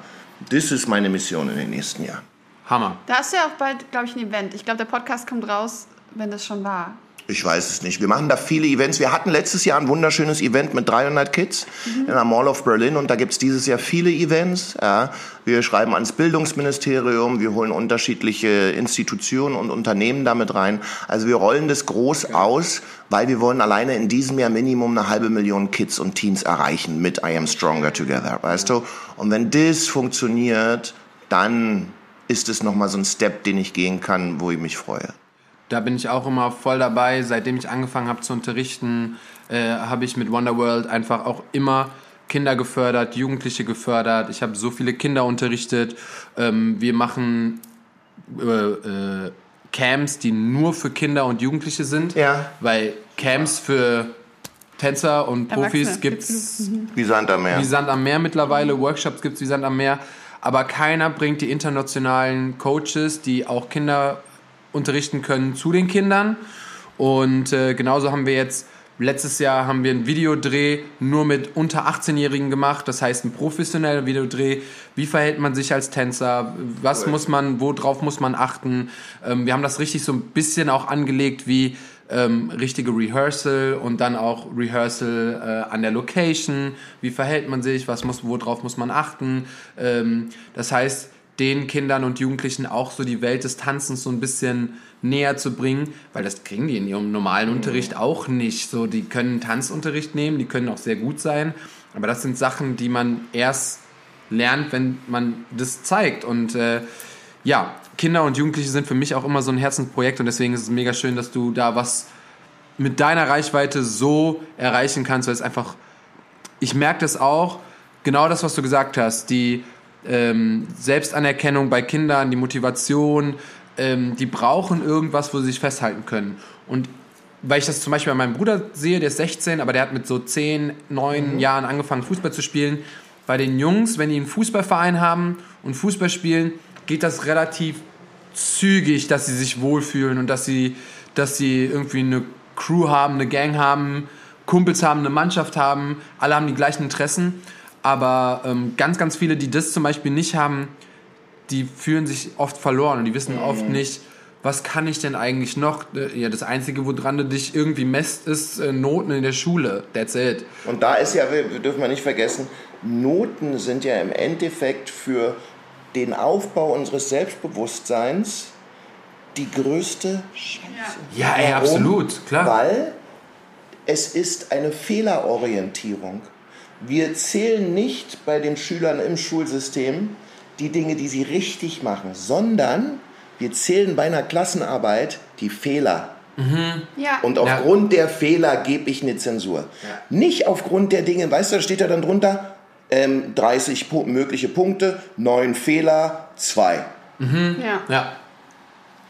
das ist meine Mission in den nächsten Jahren.
Hammer.
Da hast du ja auch bald, glaube ich, ein Event. Ich glaube, der Podcast kommt raus, wenn das schon war.
Ich weiß es nicht. Wir machen da viele Events. Wir hatten letztes Jahr ein wunderschönes Event mit 300 Kids mhm. in der Mall of Berlin und da gibt es dieses Jahr viele Events. Ja. Wir schreiben ans Bildungsministerium, wir holen unterschiedliche Institutionen und Unternehmen damit rein. Also wir rollen das groß okay. aus, weil wir wollen alleine in diesem Jahr Minimum eine halbe Million Kids und Teens erreichen mit I Am Stronger Together, weißt du? Und wenn das funktioniert, dann ist es nochmal so ein Step, den ich gehen kann, wo ich mich freue.
Da bin ich auch immer voll dabei. Seitdem ich angefangen habe zu unterrichten, äh, habe ich mit Wonderworld einfach auch immer Kinder gefördert, Jugendliche gefördert. Ich habe so viele Kinder unterrichtet. Ähm, wir machen äh, äh, Camps, die nur für Kinder und Jugendliche sind.
Ja.
Weil Camps für Tänzer und Profis gibt es
wie Sand am Meer.
Wie Sand am Meer mittlerweile. Workshops gibt es wie Sand am Meer. Aber keiner bringt die internationalen Coaches, die auch Kinder unterrichten können zu den Kindern. Und äh, genauso haben wir jetzt Letztes Jahr haben wir einen Videodreh nur mit unter 18-Jährigen gemacht, das heißt ein professioneller Videodreh. Wie verhält man sich als Tänzer? Was cool. muss man, worauf muss man achten? Ähm, wir haben das richtig so ein bisschen auch angelegt wie ähm, richtige Rehearsal und dann auch Rehearsal äh, an der Location. Wie verhält man sich? Was muss, worauf muss man achten? Ähm, das heißt, den Kindern und Jugendlichen auch so die Welt des Tanzens so ein bisschen näher zu bringen, weil das kriegen die in ihrem normalen Unterricht auch nicht. So, die können Tanzunterricht nehmen, die können auch sehr gut sein, aber das sind Sachen, die man erst lernt, wenn man das zeigt. Und äh, ja, Kinder und Jugendliche sind für mich auch immer so ein Herzensprojekt und deswegen ist es mega schön, dass du da was mit deiner Reichweite so erreichen kannst, weil es einfach, ich merke das auch, genau das, was du gesagt hast, die ähm, Selbstanerkennung bei Kindern, die Motivation, ähm, die brauchen irgendwas, wo sie sich festhalten können. Und weil ich das zum Beispiel bei meinem Bruder sehe, der ist 16, aber der hat mit so 10, 9 mhm. Jahren angefangen, Fußball zu spielen. Bei den Jungs, wenn die einen Fußballverein haben und Fußball spielen, geht das relativ zügig, dass sie sich wohlfühlen und dass sie, dass sie irgendwie eine Crew haben, eine Gang haben, Kumpels haben, eine Mannschaft haben, alle haben die gleichen Interessen. Aber ähm, ganz, ganz viele, die das zum Beispiel nicht haben, die fühlen sich oft verloren und die wissen mhm. oft nicht, was kann ich denn eigentlich noch? Äh, ja, das Einzige, woran du dich irgendwie messt, ist äh, Noten in der Schule. That's it.
Und da ist ja, wir dürfen wir nicht vergessen, Noten sind ja im Endeffekt für den Aufbau unseres Selbstbewusstseins die größte
Scheiße. Ja, ey, absolut, klar.
Weil es ist eine Fehlerorientierung. Wir zählen nicht bei den Schülern im Schulsystem die Dinge, die sie richtig machen, sondern wir zählen bei einer Klassenarbeit die Fehler. Mhm. Ja. Und aufgrund ja. der Fehler gebe ich eine Zensur. Ja. Nicht aufgrund der Dinge, weißt du, da steht ja dann drunter, ähm, 30 pu mögliche Punkte, 9 Fehler, 2. Mhm. Ja. ja.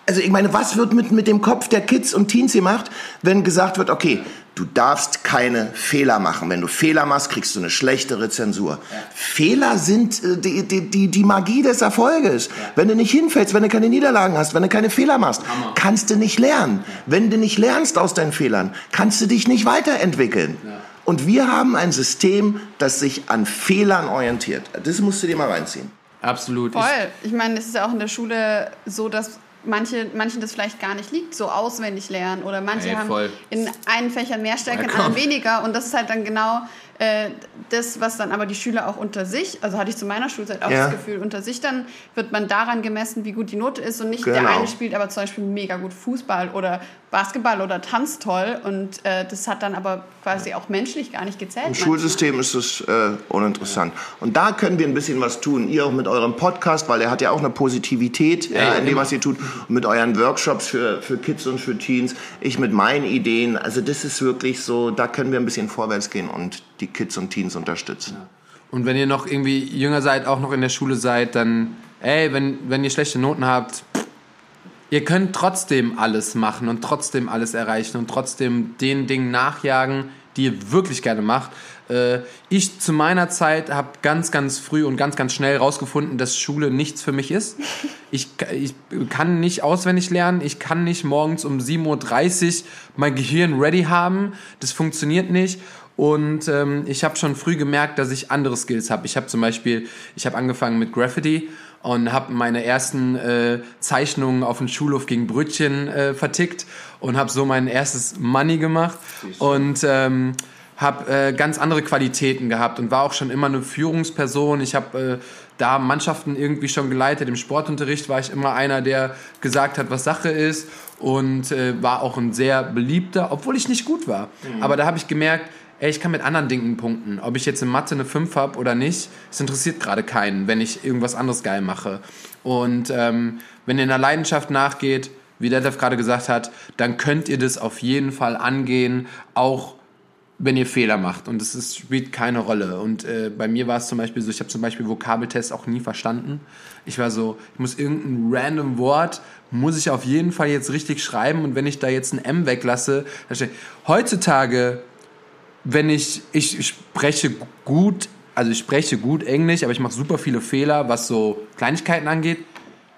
Also ich meine, was wird mit, mit dem Kopf der Kids und Teens gemacht, wenn gesagt wird, okay, Du darfst keine Fehler machen. Wenn du Fehler machst, kriegst du eine schlechtere Zensur. Ja. Fehler sind äh, die, die, die, die Magie des Erfolges. Ja. Wenn du nicht hinfällst, wenn du keine Niederlagen hast, wenn du keine Fehler machst, Hammer. kannst du nicht lernen. Ja. Wenn du nicht lernst aus deinen Fehlern, kannst du dich nicht weiterentwickeln. Und wir haben ein System, das sich an Fehlern orientiert. Das musst du dir mal reinziehen.
Absolut.
Voll. Ich meine, es ist ja auch in der Schule so, dass manche, manchen das vielleicht gar nicht liegt, so auswendig lernen. Oder manche Ey, haben in einen Fächern mehr Stärke, in anderen weniger. Und das ist halt dann genau äh, das, was dann aber die Schüler auch unter sich, also hatte ich zu meiner Schulzeit auch ja. das Gefühl, unter sich dann wird man daran gemessen, wie gut die Note ist und nicht genau. der eine spielt aber zum Beispiel mega gut Fußball oder Basketball oder Tanz toll und äh, das hat dann aber quasi auch menschlich gar nicht gezählt.
Im Schulsystem ist es äh, uninteressant. Und da können wir ein bisschen was tun. Ihr auch mit eurem Podcast, weil er hat ja auch eine Positivität ja, in dem, was ihr tut. Und mit euren Workshops für, für Kids und für Teens. Ich mit meinen Ideen. Also das ist wirklich so, da können wir ein bisschen vorwärts gehen und die Kids und Teens unterstützen. Ja.
Und wenn ihr noch irgendwie jünger seid, auch noch in der Schule seid, dann, ey, wenn, wenn ihr schlechte Noten habt, ihr könnt trotzdem alles machen und trotzdem alles erreichen und trotzdem den Dingen nachjagen, die ihr wirklich gerne macht. Äh, ich zu meiner Zeit habe ganz, ganz früh und ganz, ganz schnell rausgefunden, dass Schule nichts für mich ist. Ich, ich kann nicht auswendig lernen, ich kann nicht morgens um 7.30 Uhr mein Gehirn ready haben. Das funktioniert nicht. Und ähm, ich habe schon früh gemerkt, dass ich andere Skills habe. Ich habe zum Beispiel, ich habe angefangen mit Graffiti und habe meine ersten äh, Zeichnungen auf dem Schulhof gegen Brötchen äh, vertickt und habe so mein erstes Money gemacht und ähm, habe äh, ganz andere Qualitäten gehabt und war auch schon immer eine Führungsperson. Ich habe äh, da Mannschaften irgendwie schon geleitet. Im Sportunterricht war ich immer einer, der gesagt hat, was Sache ist und äh, war auch ein sehr beliebter, obwohl ich nicht gut war. Mhm. Aber da habe ich gemerkt, ey, ich kann mit anderen Dingen punkten. Ob ich jetzt in Mathe eine 5 habe oder nicht, es interessiert gerade keinen, wenn ich irgendwas anderes geil mache. Und ähm, wenn ihr in der Leidenschaft nachgeht, wie Detlef gerade gesagt hat, dann könnt ihr das auf jeden Fall angehen, auch wenn ihr Fehler macht. Und es spielt keine Rolle. Und äh, bei mir war es zum Beispiel so, ich habe zum Beispiel Vokabeltests auch nie verstanden. Ich war so, ich muss irgendein random Wort, muss ich auf jeden Fall jetzt richtig schreiben. Und wenn ich da jetzt ein M weglasse, dann steht, heutzutage wenn ich, ich spreche gut, also ich spreche gut Englisch, aber ich mache super viele Fehler, was so Kleinigkeiten angeht.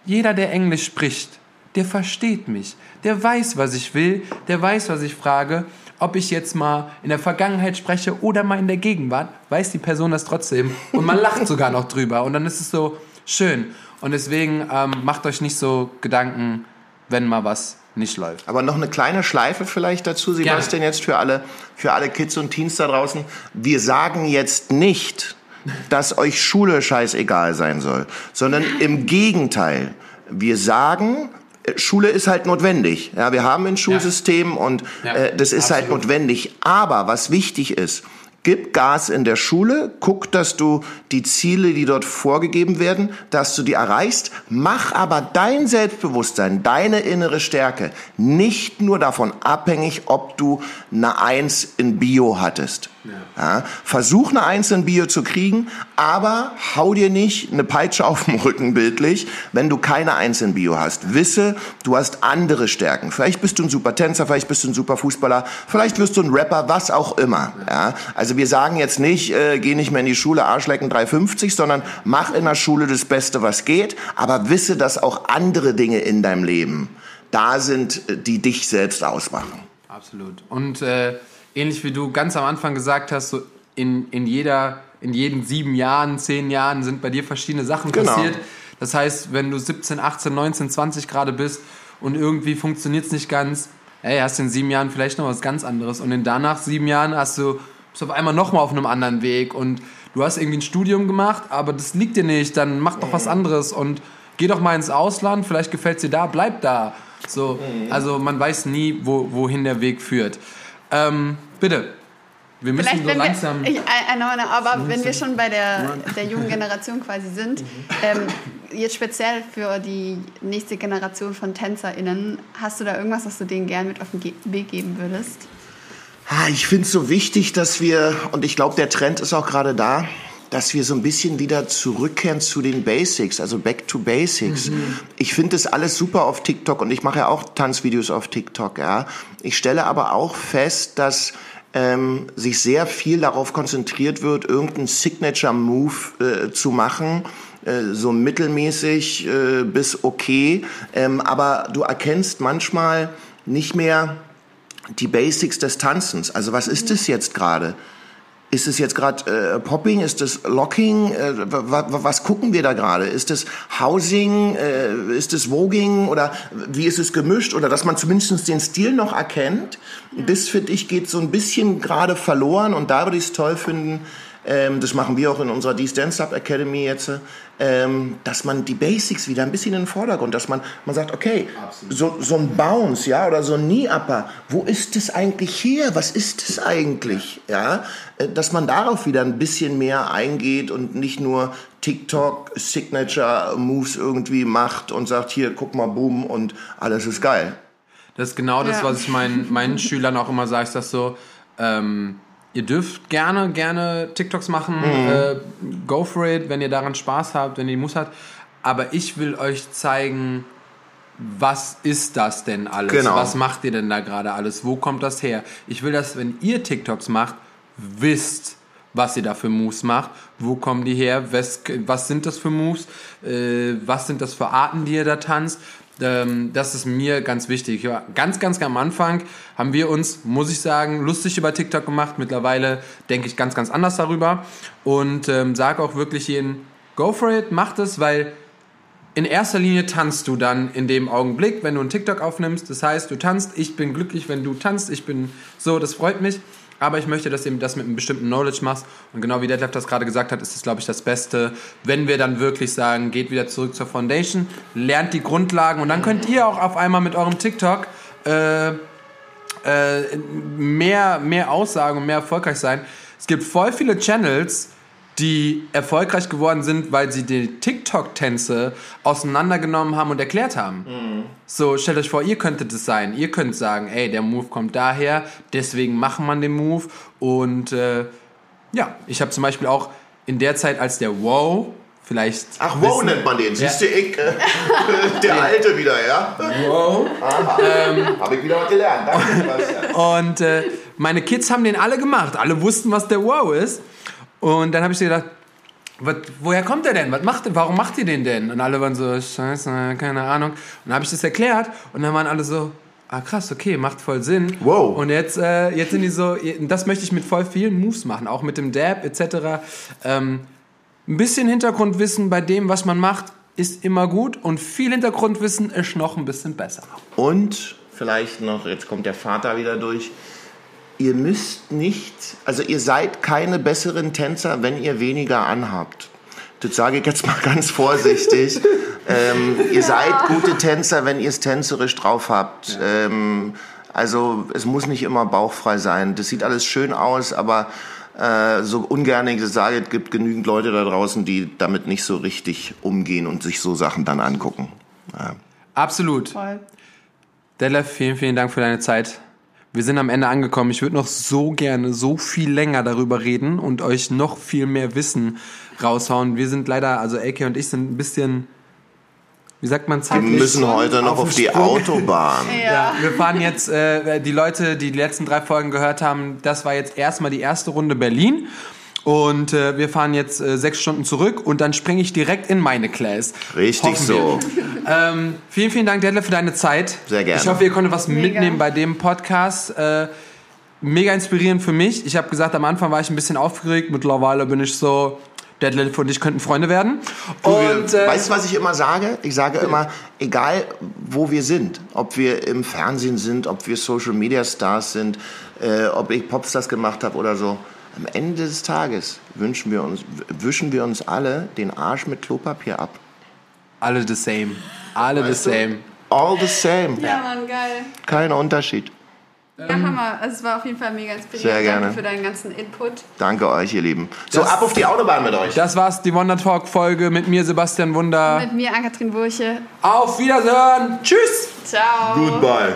Jeder, der Englisch spricht, der versteht mich. Der weiß, was ich will, der weiß, was ich frage. ob ich jetzt mal in der Vergangenheit spreche oder mal in der Gegenwart, weiß die Person das trotzdem und man lacht sogar noch drüber und dann ist es so schön. Und deswegen ähm, macht euch nicht so Gedanken, wenn mal was nicht läuft.
Aber noch eine kleine Schleife vielleicht dazu, Sebastian, Gerne. jetzt für alle, für alle Kids und Teens da draußen. Wir sagen jetzt nicht, dass euch Schule scheißegal sein soll, sondern im Gegenteil. Wir sagen, äh, Schule ist halt notwendig. Ja, wir haben ein Schulsystem ja. und äh, das ist halt absolut. halt notwendig. Aber was wichtig ist, gib Gas in der Schule, guck, dass du die Ziele, die dort vorgegeben werden, dass du die erreichst, mach aber dein Selbstbewusstsein, deine innere Stärke nicht nur davon abhängig, ob du eine Eins in Bio hattest. Ja. versuch eine Eins in Bio zu kriegen, aber hau dir nicht eine Peitsche auf den Rücken bildlich, wenn du keine Eins in Bio hast. Wisse, du hast andere Stärken. Vielleicht bist du ein super Tänzer, vielleicht bist du ein super Fußballer, vielleicht wirst du ein Rapper, was auch immer. Ja. Also wir sagen jetzt nicht, äh, geh nicht mehr in die Schule, Arschlecken 350, sondern mach in der Schule das Beste, was geht, aber wisse, dass auch andere Dinge in deinem Leben da sind, äh, die dich selbst ausmachen.
Absolut. Und äh ähnlich wie du ganz am Anfang gesagt hast, so in, in, jeder, in jeden sieben Jahren, zehn Jahren sind bei dir verschiedene Sachen genau. passiert. Das heißt, wenn du 17, 18, 19, 20 gerade bist und irgendwie funktioniert es nicht ganz, hey, hast in sieben Jahren vielleicht noch was ganz anderes. Und in danach sieben Jahren hast du bist auf einmal nochmal auf einem anderen Weg und du hast irgendwie ein Studium gemacht, aber das liegt dir nicht, dann mach doch was anderes und geh doch mal ins Ausland, vielleicht gefällt es dir da, bleib da. So, mhm. also man weiß nie, wo, wohin der Weg führt. Ähm, bitte. Wir müssen Vielleicht, so langsam.
Wir, ich, I, know, aber wenn wir schon bei der, der jungen Generation quasi sind, ähm, jetzt speziell für die nächste Generation von TänzerInnen, hast du da irgendwas, was du denen gern mit auf den Weg geben würdest?
Ich finde es so wichtig, dass wir, und ich glaube, der Trend ist auch gerade da, dass wir so ein bisschen wieder zurückkehren zu den Basics, also back to Basics. Mhm. Ich finde das alles super auf TikTok und ich mache ja auch Tanzvideos auf TikTok. Ja. Ich stelle aber auch fest, dass ähm, sich sehr viel darauf konzentriert wird, irgendeinen Signature-Move äh, zu machen, äh, so mittelmäßig äh, bis okay. Ähm, aber du erkennst manchmal nicht mehr die Basics des Tanzens. Also was ist es jetzt gerade? Ist es jetzt gerade äh, Popping? Ist es Locking? Äh, was gucken wir da gerade? Ist es Housing? Äh, ist es Voging? Oder wie ist es gemischt? Oder dass man zumindest den Stil noch erkennt. Das, finde ich, geht so ein bisschen gerade verloren. Und da würde ich es toll finden, ähm, das machen wir auch in unserer D-Stand Up Academy jetzt, ähm, dass man die Basics wieder ein bisschen in den Vordergrund, dass man, man sagt, okay, so, so ein Bounce, ja, oder so ein Knee-Upper, wo ist das eigentlich hier? Was ist das eigentlich? Ja, äh, dass man darauf wieder ein bisschen mehr eingeht und nicht nur TikTok Signature Moves irgendwie macht und sagt, hier, guck mal, boom und alles ist geil.
Das ist genau das, ja. was ich meinen, meinen Schülern auch immer sage, ist das so, ähm, Ihr dürft gerne, gerne TikToks machen. Mhm. Äh, go for it, wenn ihr daran Spaß habt, wenn ihr die Muss habt. Aber ich will euch zeigen, was ist das denn alles? Genau. Was macht ihr denn da gerade alles? Wo kommt das her? Ich will, dass, wenn ihr TikToks macht, wisst, was ihr da für Moves macht, wo kommen die her, was, was sind das für Moves, äh, was sind das für Arten, die ihr da tanzt, ähm, das ist mir ganz wichtig. Ganz, ganz am Anfang haben wir uns, muss ich sagen, lustig über TikTok gemacht. Mittlerweile denke ich ganz, ganz anders darüber und ähm, sage auch wirklich jeden, go for it, mach das, weil in erster Linie tanzt du dann in dem Augenblick, wenn du einen TikTok aufnimmst. Das heißt, du tanzt, ich bin glücklich, wenn du tanzt, ich bin so, das freut mich. Aber ich möchte, dass du das mit einem bestimmten Knowledge machst. Und genau wie Detlef das gerade gesagt hat, ist es, glaube ich, das Beste, wenn wir dann wirklich sagen, geht wieder zurück zur Foundation, lernt die Grundlagen und dann könnt ihr auch auf einmal mit eurem TikTok äh, äh, mehr, mehr Aussagen und mehr erfolgreich sein. Es gibt voll viele Channels, die erfolgreich geworden sind, weil sie die TikTok-Tänze auseinandergenommen haben und erklärt haben. Mhm. So, stellt euch vor, ihr könntet es sein. Ihr könnt sagen, ey, der Move kommt daher, deswegen macht man den Move. Und äh, ja, ich habe zum Beispiel auch in der Zeit, als der Wow vielleicht.
Ach, Wow nennt man den. Siehst du, ich, äh, der Alte wieder, ja? Wow. Ähm, Habe ich wieder was gelernt.
Danke, und äh, meine Kids haben den alle gemacht. Alle wussten, was der Wow ist. Und dann habe ich gedacht, was, woher kommt der denn? Was macht, warum macht ihr den denn? Und alle waren so, scheiße, keine Ahnung. Und dann habe ich das erklärt und dann waren alle so, Ah, krass, okay, macht voll Sinn.
Wow.
Und jetzt, äh, jetzt sind die so, das möchte ich mit voll vielen Moves machen, auch mit dem Dab etc. Ähm, ein bisschen Hintergrundwissen bei dem, was man macht, ist immer gut und viel Hintergrundwissen ist noch ein bisschen besser.
Und vielleicht noch, jetzt kommt der Vater wieder durch, ihr müsst nicht, also ihr seid keine besseren Tänzer, wenn ihr weniger anhabt. Das sage ich jetzt mal ganz vorsichtig. ähm, ihr seid gute Tänzer, wenn ihr es tänzerisch drauf habt. Ähm, also es muss nicht immer bauchfrei sein. Das sieht alles schön aus, aber äh, so ungern ich das sage, es gibt genügend Leute da draußen, die damit nicht so richtig umgehen und sich so Sachen dann angucken. Ja.
Absolut. Voll. Detlef, vielen, vielen Dank für deine Zeit. Wir sind am Ende angekommen. Ich würde noch so gerne so viel länger darüber reden und euch noch viel mehr Wissen raushauen. Wir sind leider, also AK und ich sind ein bisschen wie sagt man
zeitlich? Wir müssen heute noch auf, auf die Autobahn.
ja. ja. wir fahren jetzt, äh, die Leute, die die letzten drei Folgen gehört haben, das war jetzt erstmal die erste Runde Berlin. Und äh, wir fahren jetzt äh, sechs Stunden zurück und dann springe ich direkt in meine Class.
Richtig so.
ähm, vielen, vielen Dank, Detlef, für deine Zeit.
Sehr gerne.
Ich hoffe, ihr konntet was Mega. mitnehmen bei dem Podcast. Äh, mega inspirierend für mich. Ich habe gesagt, am Anfang war ich ein bisschen aufgeregt. Mittlerweile bin ich so, Detlef und ich könnten Freunde werden.
Und, äh, weißt du, was ich immer sage? Ich sage immer, egal wo wir sind, ob wir im Fernsehen sind, ob wir Social Media Stars sind, äh, ob ich Popstars gemacht habe oder so, am Ende des Tages wünschen wir uns, wischen wir uns alle den Arsch mit Klopapier ab.
Alle the same. Alle weißt the same.
Du? All the same.
Ja, Mann, geil.
Kein Unterschied.
Ja, Hammer. Also es war auf jeden Fall mega inspirierend.
Sehr gerne.
Danke für deinen ganzen Input.
Danke euch, ihr Lieben. So, das, ab auf die Autobahn mit euch.
Das war's, die Wonder Talk Folge mit mir, Sebastian Wunder.
Mit mir, Ann-Kathrin Burche.
Auf Wiedersehen. Tschüss.
Ciao.
Goodbye.